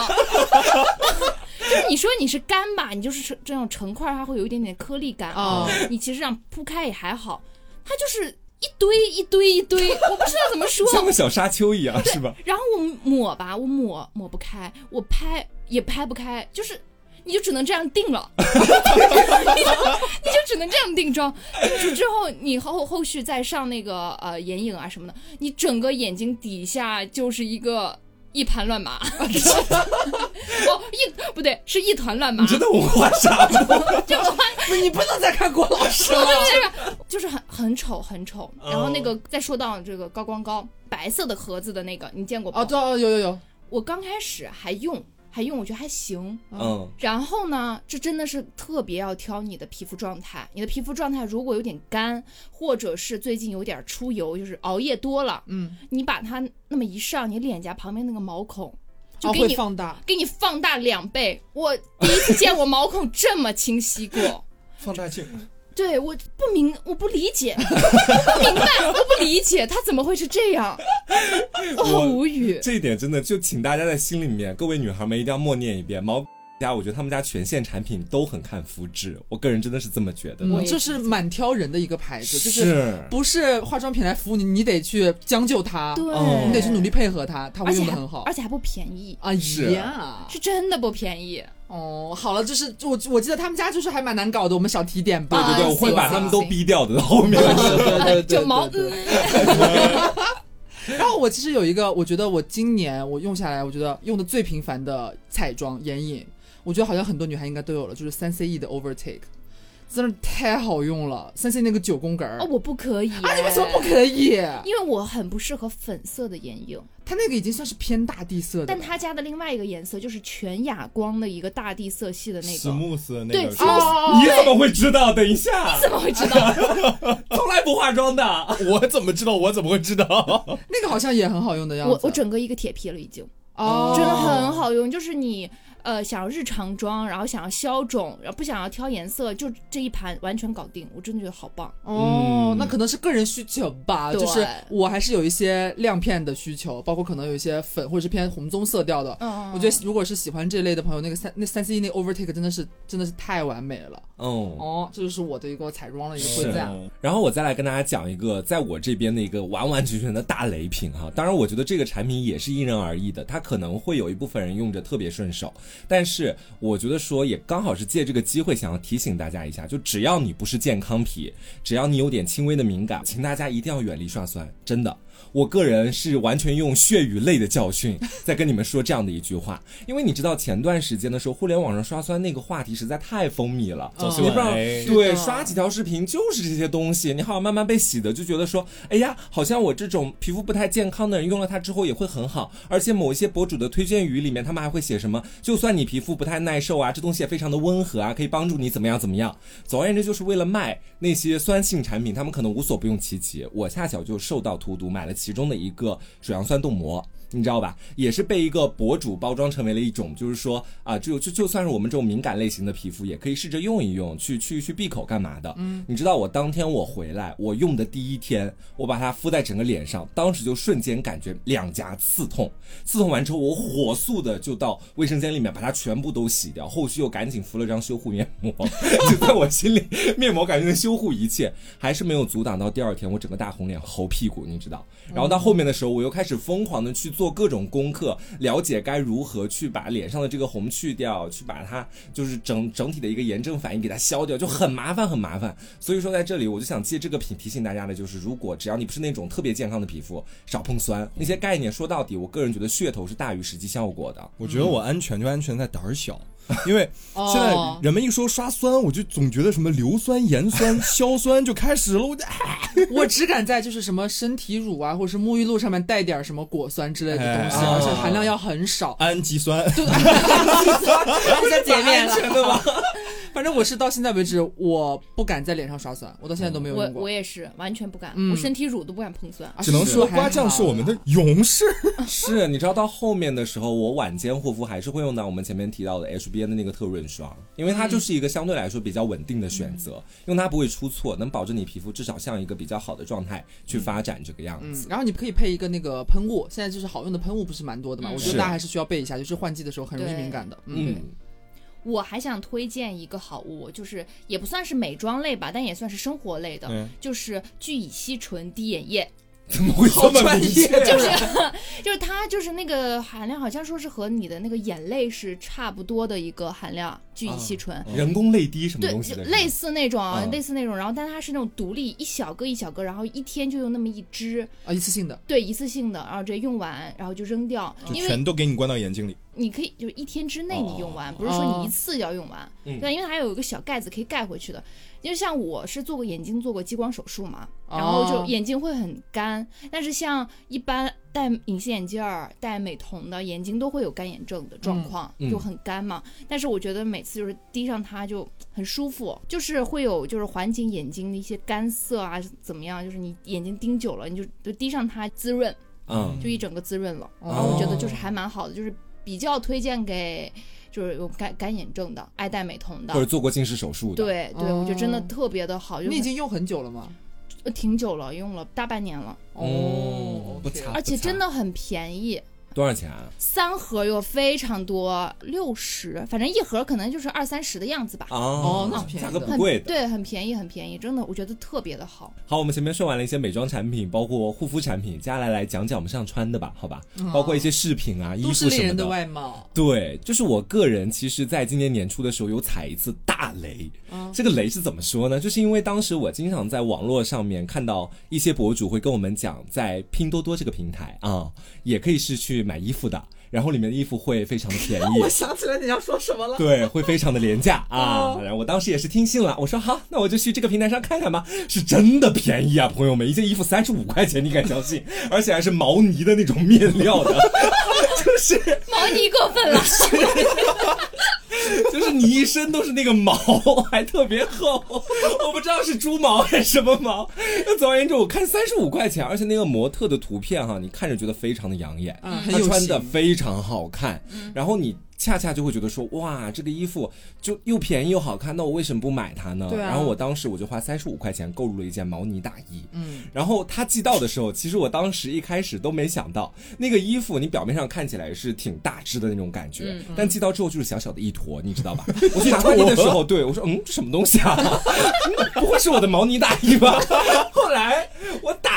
就是你说你是干吧，你就是这种成块，它会有一点点颗粒感啊，你其实这样铺开也还好，它就是。一堆一堆一堆，我不知道怎么说，像个小沙丘一样，是吧？然后我抹吧，我抹抹不开，我拍也拍不开，就是你就只能这样定了，你 就你就只能这样定妆。定住之后，你后后续再上那个呃眼影啊什么的，你整个眼睛底下就是一个。一盘乱麻，哦，一不对，是一团乱麻。你真的文化啥？就文化，你不能再看郭老师了。就是很很丑，很丑。然后那个再说到这个高光膏，白色的盒子的那个，你见过吗？哦，有有有。我刚开始还用。还用我觉得还行，嗯，然后呢，这真的是特别要挑你的皮肤状态。你的皮肤状态如果有点干，或者是最近有点出油，就是熬夜多了，嗯，你把它那么一上，你脸颊旁边那个毛孔就给你放大，给你放大两倍。我第一次见我毛孔这么清晰过，放大镜。对，我不明，我不理解，我不明白，我不理解，他怎么会是这样？我无语。这一点真的，就请大家在心里面，各位女孩们一定要默念一遍：毛家，我觉得他们家全线产品都很看肤质，我个人真的是这么觉得。我就是蛮挑人的一个牌子，就是不是化妆品来服务你，你得去将就它，对，你得去努力配合它，它会用的很好，而且还不便宜啊！是，是真的不便宜。哦，好了，就是我我记得他们家就是还蛮难搞的，我们小提点吧。对对对，我会把他们都逼掉的后面。就毛。然后我其实有一个，我觉得我今年我用下来，我觉得用的最频繁的彩妆眼影，我觉得好像很多女孩应该都有了，就是三 C E 的 Overtake。真的太好用了，三 C 那个九宫格儿哦，我不可以啊！你为什么不可以？因为我很不适合粉色的眼影，它那个已经算是偏大地色的。但他家的另外一个颜色就是全哑光的一个大地色系的那个。史慕斯那个。对，你怎么会知道？等一下，你怎么会知道？从来不化妆的，我怎么知道？我怎么会知道？那个好像也很好用的样子。我我整个一个铁皮了已经，哦，真的很好用，就是你。呃，想要日常妆，然后想要消肿，然后不想要挑颜色，就这一盘完全搞定，我真的觉得好棒哦。那可能是个人需求吧，就是我还是有一些亮片的需求，包括可能有一些粉或者是偏红棕色调的。嗯，我觉得如果是喜欢这类的朋友，那个三那三 C 那 Overtake 真的是真的是太完美了。哦哦，这就是我的一个彩妆的一个推荐。然后我再来跟大家讲一个，在我这边的一个完完全全的大雷品哈。当然，我觉得这个产品也是因人而异的，它可能会有一部分人用着特别顺手。但是我觉得说也刚好是借这个机会，想要提醒大家一下，就只要你不是健康皮，只要你有点轻微的敏感，请大家一定要远离刷酸，真的。我个人是完全用血与泪的教训 在跟你们说这样的一句话，因为你知道前段时间的时候，互联网上刷酸那个话题实在太风靡了，你不知道对刷几条视频就是这些东西，你好像慢慢被洗的，就觉得说，哎呀，好像我这种皮肤不太健康的人用了它之后也会很好，而且某一些博主的推荐语里面，他们还会写什么，就算你皮肤不太耐受啊，这东西也非常的温和啊，可以帮助你怎么样怎么样。总而言之，就是为了卖那些酸性产品，他们可能无所不用其极。我恰巧就受到荼毒，买其中的一个水杨酸冻膜。你知道吧？也是被一个博主包装成为了一种，就是说啊，就就就算是我们这种敏感类型的皮肤，也可以试着用一用，去去去闭口干嘛的？嗯，你知道我当天我回来，我用的第一天，我把它敷在整个脸上，当时就瞬间感觉两颊刺痛，刺痛完之后，我火速的就到卫生间里面把它全部都洗掉，后续又赶紧敷了张修护面膜，就在我心里，面膜感觉能修护一切，还是没有阻挡到第二天我整个大红脸、猴屁股，你知道？然后到后面的时候，我又开始疯狂的去。做各种功课，了解该如何去把脸上的这个红去掉，去把它就是整整体的一个炎症反应给它消掉，就很麻烦，很麻烦。所以说在这里，我就想借这个品提醒大家的，就是如果只要你不是那种特别健康的皮肤，少碰酸。那些概念说到底，我个人觉得噱头是大于实际效果的。我觉得我安全就安全在胆儿小。因为现在人们一说刷酸，我就总觉得什么硫酸、盐酸、硝酸就开始了。我我只敢在就是什么身体乳啊，或者是沐浴露上面带点什么果酸之类的东西，而且含量要很少。氨基酸，对，氨基酸，在洁面的吗？反正我是到现在为止，我不敢在脸上刷酸，我到现在都没有用过。我我也是完全不敢，我身体乳都不敢碰酸。只能说瓜酱是我们的勇士。是，你知道到后面的时候，我晚间护肤还是会用到我们前面提到的 HBN 的那个特润霜，因为它就是一个相对来说比较稳定的选择，用它不会出错，能保证你皮肤至少像一个比较好的状态去发展这个样子。然后你可以配一个那个喷雾，现在就是好用的喷雾不是蛮多的嘛？我觉得大家还是需要备一下，就是换季的时候很容易敏感的。嗯。我还想推荐一个好物，就是也不算是美妆类吧，但也算是生活类的，就是聚乙烯醇滴眼液。怎么会这么专业？就是 就是它就是那个含量，好像说是和你的那个眼泪是差不多的一个含量，聚乙烯醇。人工泪滴什么东西的？类似那种，类似那种。然后，但它是那种独立一小个一小个，然后一天就用那么一支啊，一次性的。对，一次性的，然后直接用完，然后就扔掉，因为全都给你灌到眼睛里。你可以就是一天之内你用完，不是说你一次要用完。对，因为它有一个小盖子可以盖回去的。因为像我是做过眼睛做过激光手术嘛，然后就眼睛会很干。但是像一般戴隐形眼镜儿、戴美瞳的眼睛都会有干眼症的状况，就很干嘛。但是我觉得每次就是滴上它就很舒服，就是会有就是缓解眼睛的一些干涩啊怎么样？就是你眼睛盯久了，你就就滴上它滋润，嗯，就一整个滋润了。然后我觉得就是还蛮好的，就是比较推荐给。就是有干干眼症的，爱戴美瞳的，或者做过近视手术的。对对，我觉得真的特别的好。你已经用很久了吗？挺久了，用了大半年了。哦，不差。而且真的很便宜。多少钱啊？三盒有非常多，六十，反正一盒可能就是二三十的样子吧。哦，那价格不贵的，对，很便宜，很便宜，真的，我觉得特别的好。好，我们前面说完了一些美妆产品，包括护肤产品，接下来来讲讲我们上穿的吧，好吧？包括一些饰品啊、衣服什么的。人的外貌。对，就是我个人，其实在今年年初的时候有踩一次大雷。这个雷是怎么说呢？就是因为当时我经常在网络上面看到一些博主会跟我们讲，在拼多多这个平台啊，也可以是去买衣服的。然后里面的衣服会非常的便宜，我想起来你要说什么了。对，会非常的廉价啊！然后我当时也是听信了，我说好，那我就去这个平台上看看吧。是真的便宜啊，朋友们，一件衣服三十五块钱，你敢相信？而且还是毛呢的那种面料的，就是毛呢过分了。就是你一身都是那个毛，还特别厚，我不知道是猪毛还是什么毛。那总而言之，我看三十五块钱，而且那个模特的图片哈，你看着觉得非常的养眼，他穿的非常好看，然后你。恰恰就会觉得说，哇，这个衣服就又便宜又好看，那我为什么不买它呢？对啊。然后我当时我就花三十五块钱购入了一件毛呢大衣。嗯。然后他寄到的时候，其实我当时一开始都没想到，那个衣服你表面上看起来是挺大只的那种感觉，但寄到之后就是小小的一坨，你知道吧？我去拿快递的时候，对我说，嗯，这什么东西啊？不会是我的毛呢大衣吧？后来我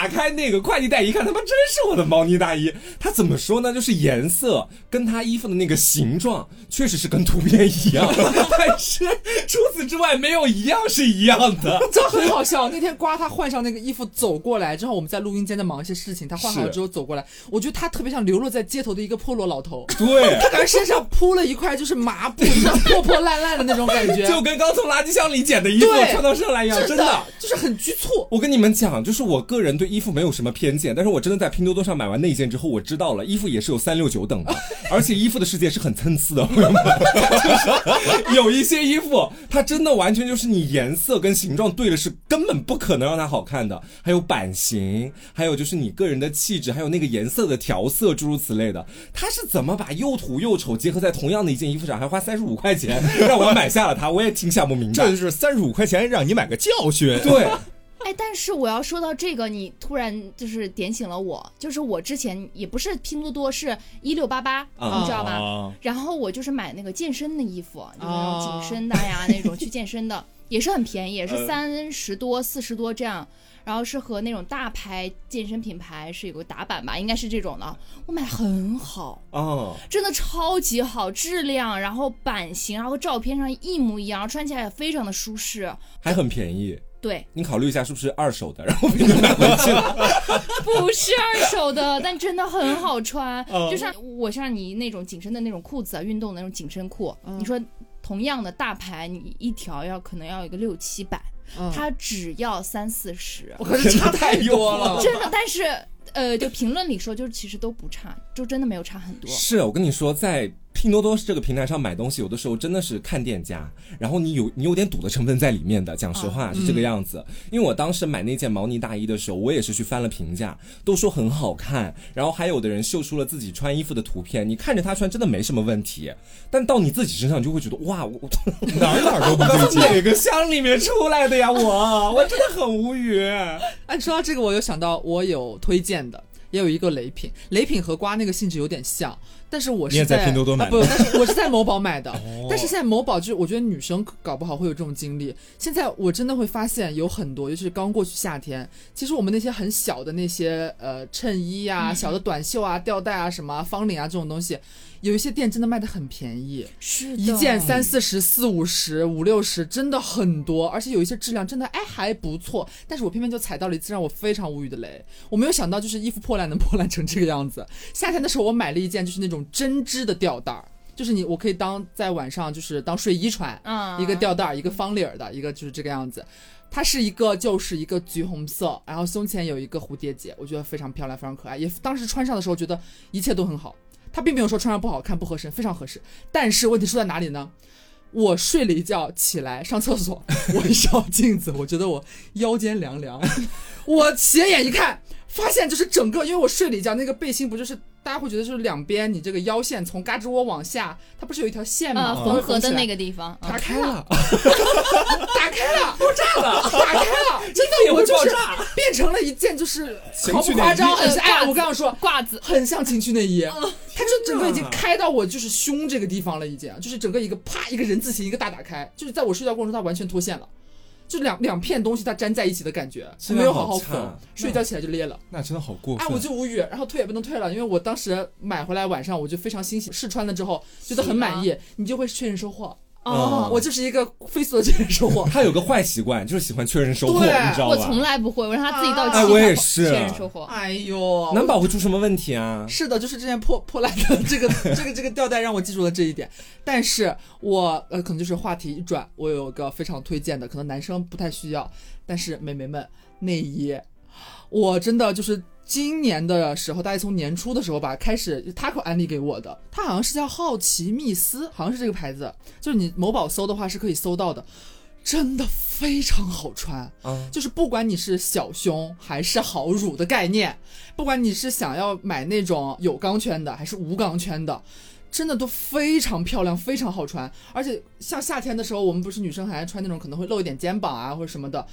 打开那个快递袋一看，他妈真是我的毛呢大衣。他怎么说呢？就是颜色跟他衣服的那个形状。确实是跟图片一样，但是除此之外没有一样是一样的，这很好笑。那天瓜他换上那个衣服走过来，正好我们在录音间在忙一些事情，他换好了之后走过来，我觉得他特别像流落在街头的一个破落老头。对，他感觉身上铺了一块就是麻布，破破烂烂的那种感觉，就跟刚从垃圾箱里捡的衣服穿到上来一样，真的就是很局促。我跟你们讲，就是我个人对衣服没有什么偏见，但是我真的在拼多多上买完那件之后，我知道了衣服也是有三六九等的，而且衣服的世界是很参差。的朋友们，就 是有一些衣服，它真的完全就是你颜色跟形状对了，是根本不可能让它好看的。还有版型，还有就是你个人的气质，还有那个颜色的调色，诸如此类的。它是怎么把又土又丑结合在同样的一件衣服上，还花 三十五块钱让我买下了它？我也挺想不明白。这就是三十五块钱让你买个教训。对。哎，但是我要说到这个，你突然就是点醒了我，就是我之前也不是拼多多，是一六八八，你知道吧？然后我就是买那个健身的衣服，就是那种紧身的呀，那种去健身的，也是很便宜，也是三十多、四十多这样。然后是和那种大牌健身品牌是有个打版吧，应该是这种的。我买很好哦，真的超级好，质量，然后版型，然后照片上一模一样，穿起来也非常的舒适，还很便宜。对，你考虑一下是不是二手的，然后给你买回去了。不是二手的，但真的很好穿。就像我像你那种紧身的那种裤子啊，运动的那种紧身裤，你说同样的大牌，你一条要可能要一个六七百，它只要三四十，我可是差太多了，真的。但是呃，就评论里说，就是其实都不差，就真的没有差很多。是我跟你说，在。拼多多这个平台上买东西，有的时候真的是看店家，然后你有你有点赌的成分在里面的。讲实话是这个样子，因为我当时买那件毛呢大衣的时候，我也是去翻了评价，都说很好看，然后还有的人秀出了自己穿衣服的图片，你看着他穿真的没什么问题，但到你自己身上就会觉得哇，我哪哪都不对劲，哪个箱里面出来的呀？我我真的很无语。哎，说到这个，我又想到我有推荐的，也有一个雷品，雷品和瓜那个性质有点像。但是我是在拼多多买，不，但是我是在某宝买的。但是现在某宝就是，我觉得女生搞不好会有这种经历。现在我真的会发现有很多，尤其是刚过去夏天，其实我们那些很小的那些呃衬衣啊、小的短袖啊、吊带啊、什么方领啊这种东西。有一些店真的卖的很便宜，是一件三四十、四五十、五六十，真的很多，而且有一些质量真的哎还不错。但是我偏偏就踩到了一次让我非常无语的雷，我没有想到就是衣服破烂能破烂成这个样子。夏天的时候我买了一件就是那种针织的吊带儿，就是你我可以当在晚上就是当睡衣穿，嗯一个吊带儿，一个方领儿的一个就是这个样子。它是一个就是一个橘红色，然后胸前有一个蝴蝶结，我觉得非常漂亮，非常可爱。也当时穿上的时候觉得一切都很好。他并没有说穿上不好看不合身，非常合适。但是问题出在哪里呢？我睡了一觉起来上厕所，我一照镜子，我觉得我腰间凉凉。我斜眼一看，发现就是整个，因为我睡了一觉，那个背心不就是大家会觉得就是两边你这个腰线从胳肢窝往下，它不是有一条线吗？缝合的那个地方打开了，打开了，爆炸了，打开了，真的我就是变成了一件就是毫不夸张，很像哎，我刚刚说褂子，很像情趣内衣，它就整个已经开到我就是胸这个地方了，已经。就是整个一个啪一个人字形一个大打开，就是在我睡觉过程中它完全脱线了。就两两片东西它粘在一起的感觉，没有好好缝，睡觉起来就裂了。那真的好过分！哎，我就无语，然后退也不能退了，因为我当时买回来晚上我就非常欣喜，试穿了之后觉得很满意，你就会确认收货。哦，我就是一个飞速的确认收货。他有个坏习惯，就是喜欢确认收货，你知道吗？我从来不会，我让他自己到哎，我也是确认收货。哎呦，能保会出什么问题啊？是的，就是这件破破烂的这个 这个这个吊带让我记住了这一点。但是我呃，可能就是话题一转，我有个非常推荐的，可能男生不太需要，但是美眉们内衣，我真的就是。今年的时候，大概从年初的时候吧，开始 Taco 安利给我的，它好像是叫好奇密斯，好像是这个牌子，就是你某宝搜的话是可以搜到的，真的非常好穿，嗯，就是不管你是小胸还是好乳的概念，不管你是想要买那种有钢圈的还是无钢圈的，真的都非常漂亮，非常好穿，而且像夏天的时候，我们不是女生还爱穿那种可能会露一点肩膀啊或者什么的。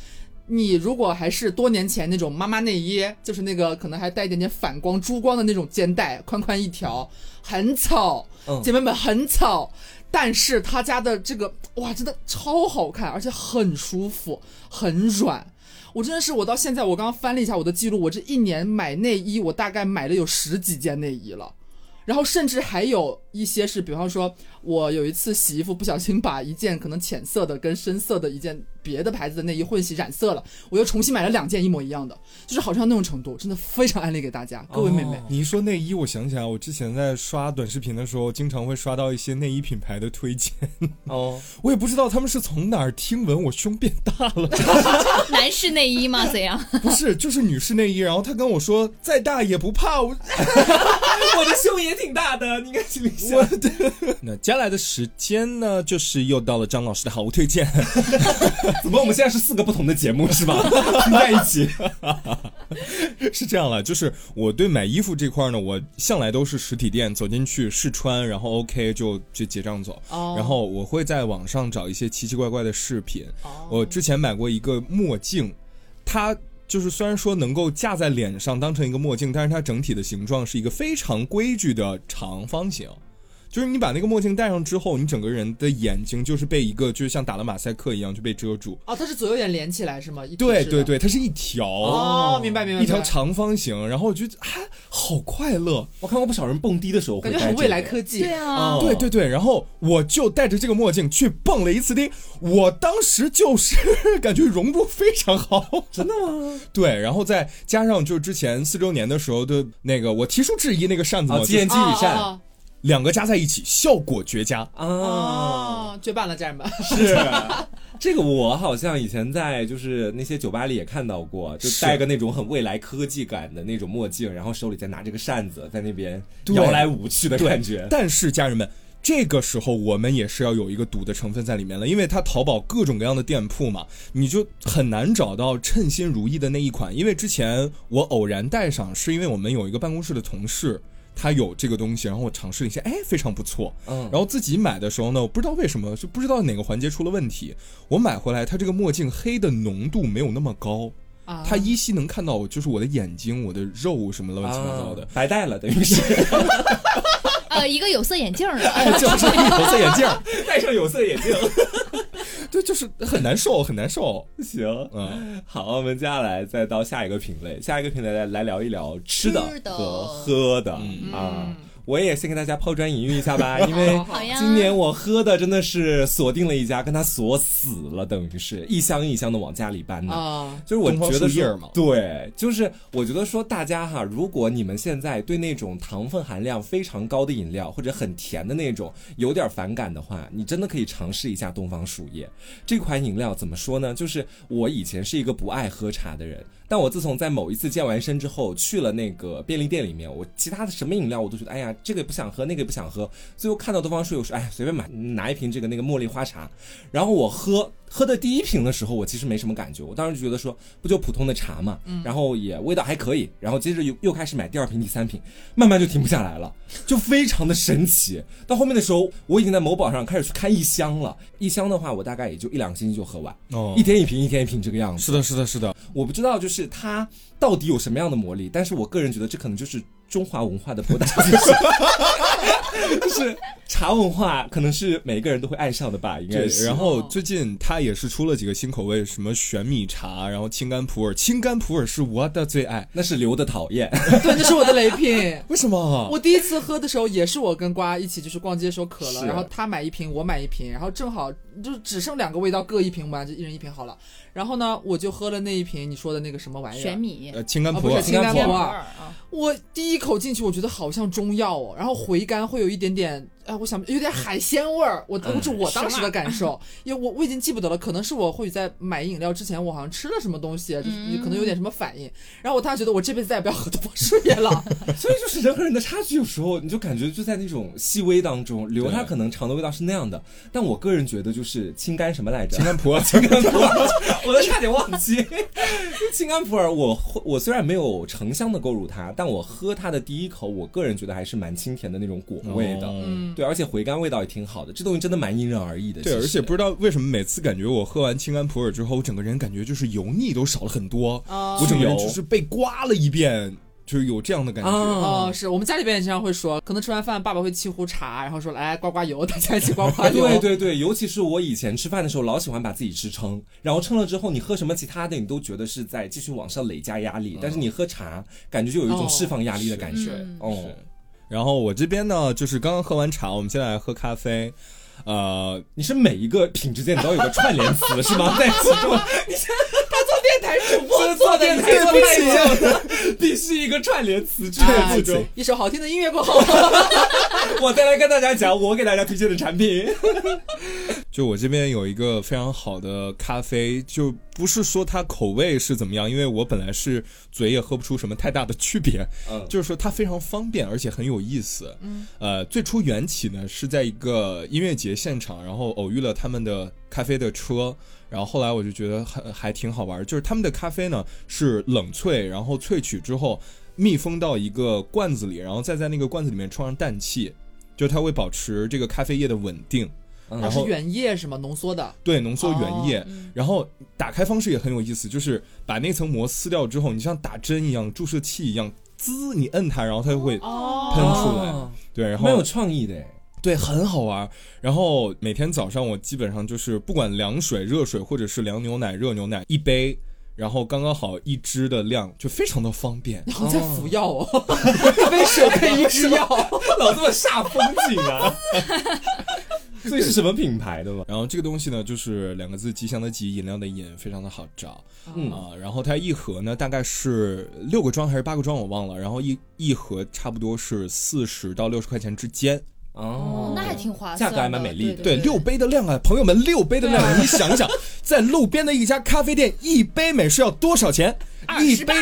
你如果还是多年前那种妈妈内衣，就是那个可能还带一点点反光、珠光的那种肩带，宽宽一条，很丑，姐妹们很丑。但是他家的这个哇，真的超好看，而且很舒服，很软。我真的是，我到现在我刚刚翻了一下我的记录，我这一年买内衣，我大概买了有十几件内衣了。然后甚至还有一些是，比方说，我有一次洗衣服不小心把一件可能浅色的跟深色的一件别的牌子的内衣混洗染色了，我又重新买了两件一模一样的，就是好像那种程度，真的非常安利给大家，各位妹妹。你一说内衣，我想起来，我之前在刷短视频的时候，经常会刷到一些内衣品牌的推荐。哦，我也不知道他们是从哪儿听闻我胸变大了。男士内衣吗？怎样？不是，就是女士内衣。然后他跟我说，再大也不怕。我我的胸也。挺大的，你应该心里想。那接下来的时间呢，就是又到了张老师的好物推荐。怎么我们现在是四个不同的节目是吧？拼在一起。是这样了，就是我对买衣服这块呢，我向来都是实体店走进去试穿，然后 OK 就就结账走。哦。然后我会在网上找一些奇奇怪怪的饰品。哦。我之前买过一个墨镜，它。就是虽然说能够架在脸上当成一个墨镜，但是它整体的形状是一个非常规矩的长方形。就是你把那个墨镜戴上之后，你整个人的眼睛就是被一个就是像打了马赛克一样就被遮住。哦，它是左右眼连起来是吗？对对对，它是一条哦，明白明白，一条长方形。然后我觉得啊，好快乐。我看过不少人蹦迪的时候，感觉很未来科技。对啊，对对对。然后我就戴着这个墨镜去蹦了一次迪，我当时就是感觉融入非常好。真的吗？对，然后再加上就是之前四周年的时候的那个，我提出质疑那个扇子，纪念机羽扇。两个加在一起，效果绝佳啊！绝版了，家人们。是 这个，我好像以前在就是那些酒吧里也看到过，就戴个那种很未来科技感的那种墨镜，然后手里再拿着个扇子，在那边摇来舞去的感觉。但是家人们，这个时候我们也是要有一个赌的成分在里面了，因为它淘宝各种各样的店铺嘛，你就很难找到称心如意的那一款。因为之前我偶然戴上，是因为我们有一个办公室的同事。他有这个东西，然后我尝试了一下，哎，非常不错。嗯，然后自己买的时候呢，我不知道为什么，就不知道哪个环节出了问题。我买回来，它这个墨镜黑的浓度没有那么高，啊，它依稀能看到，就是我的眼睛、我的肉什么乱七八糟的，白戴了，等于是。呃，一个有色眼镜儿，就是有色眼镜，戴上有色眼镜。对，就是很难受，很难受。行，嗯，好，我们接下来再到下一个品类，下一个品类来来聊一聊吃的和喝的。啊。我也先给大家抛砖引玉一下吧，因为今年我喝的真的是锁定了一家，跟他锁死了，等于是一箱一箱的往家里搬的。啊，就是我觉得说，对，就是我觉得说大家哈，如果你们现在对那种糖分含量非常高的饮料或者很甜的那种有点反感的话，你真的可以尝试一下东方树叶这款饮料。怎么说呢？就是我以前是一个不爱喝茶的人。但我自从在某一次健完身之后，去了那个便利店里面，我其他的什么饮料我都觉得，哎呀，这个也不想喝，那个也不想喝，最后看到东方说有说，哎，随便买拿一瓶这个那个茉莉花茶，然后我喝。喝的第一瓶的时候，我其实没什么感觉，我当时就觉得说，不就普通的茶嘛，然后也味道还可以，然后接着又又开始买第二瓶、第三瓶，慢慢就停不下来了，就非常的神奇。到后面的时候，我已经在某宝上开始去看一箱了，一箱的话，我大概也就一两个星期就喝完，哦，一天一瓶，一天一瓶这个样子。是的，是的，是的，我不知道就是它到底有什么样的魔力，但是我个人觉得这可能就是。中华文化的博大精深，就是茶文化，可能是每个人都会爱上的吧。应该。然后最近他也是出了几个新口味，什么玄米茶，然后青柑普洱。青柑普洱是我的最爱，那是刘的讨厌。对，那是我的雷品。为什么？我第一次喝的时候，也是我跟瓜一起，就是逛街的时候渴了，然后他买一瓶，我买一瓶，然后正好就只剩两个味道，各一瓶吧，就一人一瓶好了。然后呢，我就喝了那一瓶你说的那个什么玩意儿？玄米。呃，青甘普洱。青柑普洱。我第一口进去，我觉得好像中药哦，然后回甘会有一点点。哎，我想有点海鲜味儿，我都是我当时的感受，因为我我已经记不得了，可能是我或许在买饮料之前，我好像吃了什么东西，就是可能有点什么反应，然后我当时觉得我这辈子再也不要喝东方树叶了。所以就是人和人的差距，有时候你就感觉就在那种细微当中，刘他可能尝的味道是那样的，但我个人觉得就是青柑什么来着？青柑普洱，青柑普洱，我都差点忘记。青柑普洱，我我虽然没有成箱的购入它，但我喝它的第一口，我个人觉得还是蛮清甜的那种果味的，嗯，对，而且回甘味道。也挺好的，这东西真的蛮因人而异的。对，而且不知道为什么每次感觉我喝完青柑普洱之后，我整个人感觉就是油腻都少了很多。我整个人就是被刮了一遍，就是有这样的感觉。哦，是我们家里边也经常会说，可能吃完饭爸爸会沏壶茶，然后说来刮刮油，大家一起刮刮 油。对对对，尤其是我以前吃饭的时候，老喜欢把自己吃撑，然后撑了之后，你喝什么其他的，你都觉得是在继续往上累加压力，但是你喝茶，感觉就有一种释放压力的感觉。哦。然后我这边呢，就是刚刚喝完茶，我们现在来喝咖啡。呃，你是每一个品之间你都有个串联词是吗？在其中，他做电台主播做电台做太久了，必须一个串联词在其中。一首好听的音乐过后，我再来跟大家讲我给大家推荐的产品。就我这边有一个非常好的咖啡，就不是说它口味是怎么样，因为我本来是嘴也喝不出什么太大的区别。嗯，就是说它非常方便，而且很有意思。嗯，呃，最初缘起呢是在一个音乐节现场，然后偶遇了他们的咖啡的车，然后后来我就觉得很还挺好玩。就是他们的咖啡呢是冷萃，然后萃取之后密封到一个罐子里，然后再在那个罐子里面充上氮气，就它会保持这个咖啡液的稳定。它是原液是吗？浓缩的。对，浓缩原液。然后打开方式也很有意思，就是把那层膜撕掉之后，你像打针一样，注射器一样，滋，你摁它，然后它就会喷出来。对，然后蛮有创意的，对，很好玩。然后每天早上我基本上就是不管凉水、热水或者是凉牛奶、热牛奶一杯，然后刚刚好一支的量，就非常的方便。你好像在服药哦，一杯水配一支药，老这么煞风景啊。这是什么品牌的吗？然后这个东西呢，就是两个字：吉祥的吉，饮料的饮，非常的好找。嗯啊，然后它一盒呢，大概是六个装还是八个装，我忘了。然后一一盒差不多是四十到六十块钱之间。哦，那还挺划算，价格还蛮美丽的。对，六杯的量啊，朋友们，六杯的量，你想想，在路边的一家咖啡店，一杯美式要多少钱？一杯，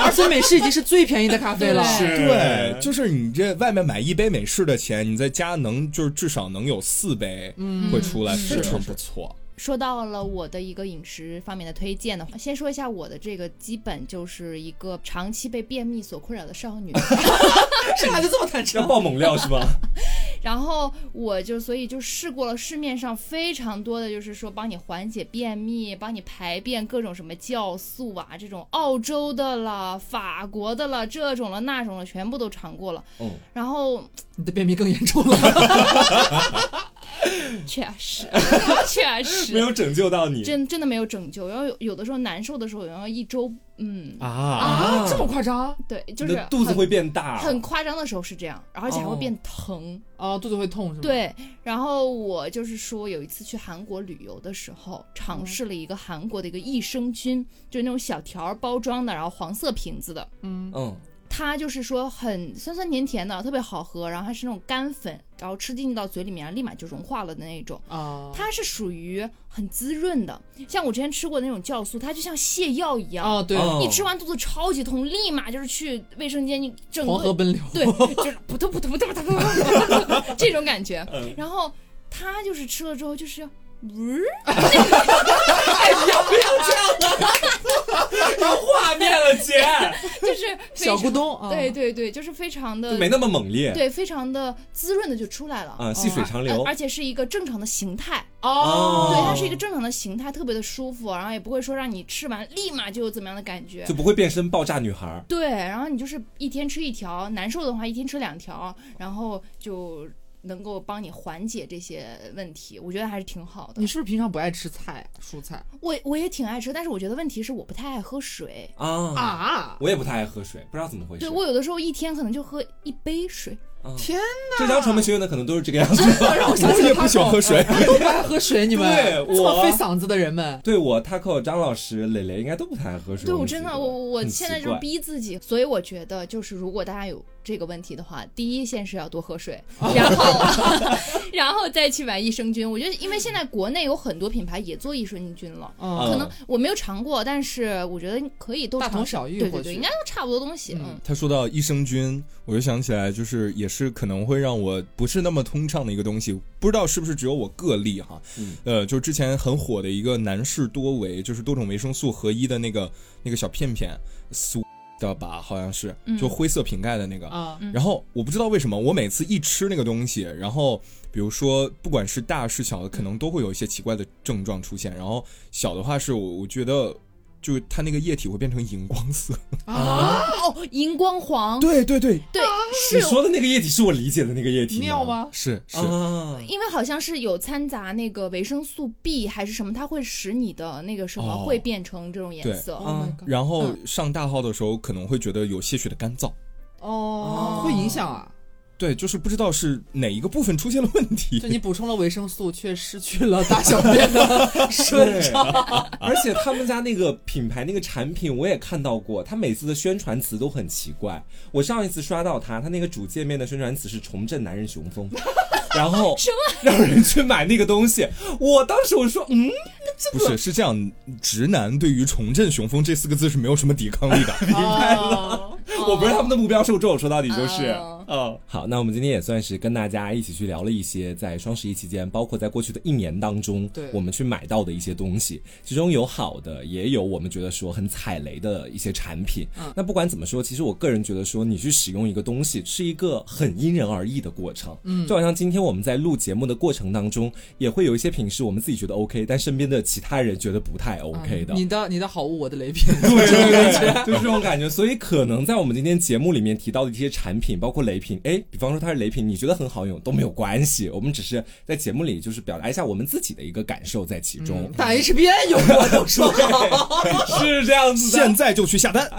而且美式已经是最便宜的咖啡了。对，就是你这外面买一杯美式的钱，你在家能就是至少能有四杯会出来，非常不错。说到了我的一个饮食方面的推荐的话，先说一下我的这个基本就是一个长期被便秘所困扰的少女，是孩子这么贪吃，要爆猛料是吧？然后我就所以就试过了市面上非常多的就是说帮你缓解便秘、帮你排便各种什么酵素啊，这种澳洲的了、法国的了，这种了那种了，全部都尝过了。嗯，然后你的便秘更严重了。确实，确实没有拯救到你，真真的没有拯救。然后有有的时候难受的时候，然后一周，嗯啊啊，这么夸张？对，就是肚子会变大，很夸张的时候是这样，而且还会变疼啊，肚子会痛是吗？对。然后我就是说，有一次去韩国旅游的时候，尝试了一个韩国的一个益生菌，就是那种小条包装的，然后黄色瓶子的，嗯嗯。它就是说很酸酸甜甜的，特别好喝。然后它是那种干粉，然后吃进到嘴里面立马就融化了的那种。啊，它是属于很滋润的。像我之前吃过那种酵素，它就像泻药一样。哦，对，你吃完肚子超级痛，立马就是去卫生间，你整黄河奔流。对，就是扑通扑通扑通扑通扑通这种感觉。然后它就是吃了之后就是要。不是，哎呀，不要这样了，有画面了，姐，就是小咕咚，对对对，就是非常的没那么猛烈，对，非常的滋润的就出来了。啊，细水长流，而且是一个正常的形态。哦，对，它是一个正常的形态，特别的舒服，然后也不会说让你吃完立马就有怎么样的感觉，就不会变身爆炸女孩，对，然后你就是一天吃一条，难受的话一天吃两条，然后就。能够帮你缓解这些问题，我觉得还是挺好的。你是不是平常不爱吃菜蔬菜？我我也挺爱吃，但是我觉得问题是我不太爱喝水啊啊！我也不太爱喝水，不知道怎么回事。对我有的时候一天可能就喝一杯水。天哪！浙江传媒学院的可能都是这个样子。让我想起 也不喜欢喝水，都不爱喝水。你们对我费嗓子的人们，对我 Taco 张老师、磊磊应该都不太爱喝水。对我真的，我我现在就逼自己，所以我觉得就是如果大家有。这个问题的话，第一先是要多喝水，然后，然后再去买益生菌。我觉得，因为现在国内有很多品牌也做益生菌了，可能我没有尝过，但是我觉得可以都大同小异，对对对，应该都差不多东西。嗯，他说到益生菌，我就想起来，就是也是可能会让我不是那么通畅的一个东西，不知道是不是只有我个例哈。呃，就之前很火的一个男士多维，就是多种维生素合一的那个那个小片片，苏。的吧，好像是就灰色瓶盖的那个，然后我不知道为什么我每次一吃那个东西，然后比如说不管是大是小的，可能都会有一些奇怪的症状出现。然后小的话是我我觉得。就它那个液体会变成荧光色。啊？哦，荧光黄，对对对。对，你说的那个液体是我理解的那个液体尿吗？是是，因为好像是有掺杂那个维生素 B 还是什么，它会使你的那个什么会变成这种颜色。然后上大号的时候可能会觉得有些许的干燥，哦，会影响啊。对，就是不知道是哪一个部分出现了问题。就你补充了维生素，却失去了大小便的 顺畅。而且他们家那个品牌那个产品，我也看到过，他每次的宣传词都很奇怪。我上一次刷到他，他那个主界面的宣传词是“重振男人雄风 ”，然后什么让人去买那个东西。我当时我说，嗯，不是，是这样，直男对于“重振雄风”这四个字是没有什么抵抗力的。明白了，我不是他们的目标受众，说到底就是。嗯，好，那我们今天也算是跟大家一起去聊了一些在双十一期间，包括在过去的一年当中，对，我们去买到的一些东西，其中有好的，也有我们觉得说很踩雷的一些产品。嗯，那不管怎么说，其实我个人觉得说，你去使用一个东西是一个很因人而异的过程。嗯，就好像今天我们在录节目的过程当中，也会有一些品是我们自己觉得 OK，但身边的其他人觉得不太 OK 的。你的你的好物，我的雷品，对对对，就是这种感觉。所以可能在我们今天节目里面提到的一些产品，包括雷。品哎，比方说它是雷品，你觉得很好用都没有关系，我们只是在节目里就是表达一下我们自己的一个感受在其中。打 HBN 有我都说 是这样子，现在就去下单。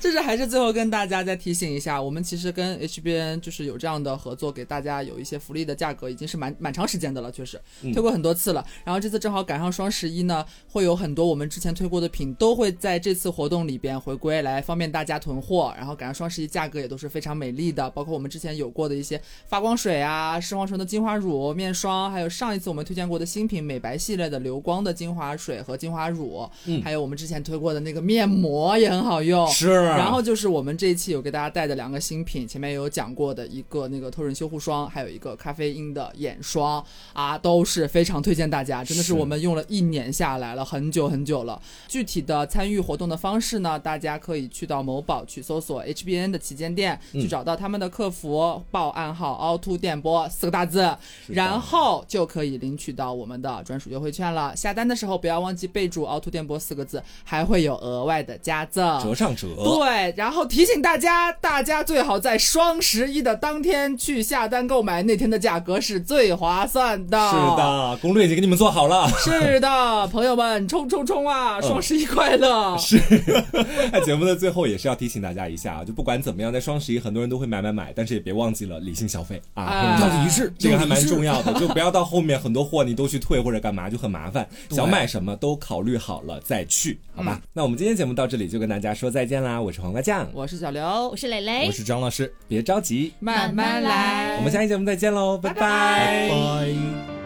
就是还是最后跟大家再提醒一下，我们其实跟 HBN 就是有这样的合作，给大家有一些福利的价格，已经是蛮蛮长时间的了，确实推过很多次了。然后这次正好赶上双十一呢，会有很多我们之前推过的品都会在这次活动里边回归，来方便大家囤货。然后赶上双十一，价格也都是非常美丽的，包括我们之前有过的一些发光水啊、视黄醇的精华乳、面霜，还有上一次我们推荐过的新品美白系列的流光的精华水和精华乳，嗯，还有我们之前推过的那个面膜也很好用，是。然后就是我们这一期有给大家带的两个新品，前面有讲过的一个那个透润修护霜，还有一个咖啡因的眼霜啊，都是非常推荐大家，真的是我们用了一年下来了，很久很久了。具体的参与活动的方式呢，大家可以去到某宝去搜索 HBN 的旗舰店，去找到他们的客服，报暗号凹凸电波四个大字，然后就可以领取到我们的专属优惠券了。下单的时候不要忘记备注凹凸电波四个字，还会有额外的加赠，折上折。对，然后提醒大家，大家最好在双十一的当天去下单购买，那天的价格是最划算的。是的，攻略已经给你们做好了。是的，朋友们，冲冲冲啊！双十一快乐！是。那 节目的最后也是要提醒大家一下啊，就不管怎么样，在双十一很多人都会买买买，但是也别忘记了理性消费啊，要理智，这个还蛮重要的，就不要到后面很多货你都去退或者干嘛就很麻烦。想买什么都考虑好了再去，好吧？那我们今天节目到这里就跟大家说再见啦！我是黄瓜酱，我是小刘，我是蕾蕾，我是张老师，别着急，慢慢来，我们下期节目再见喽，拜。拜拜。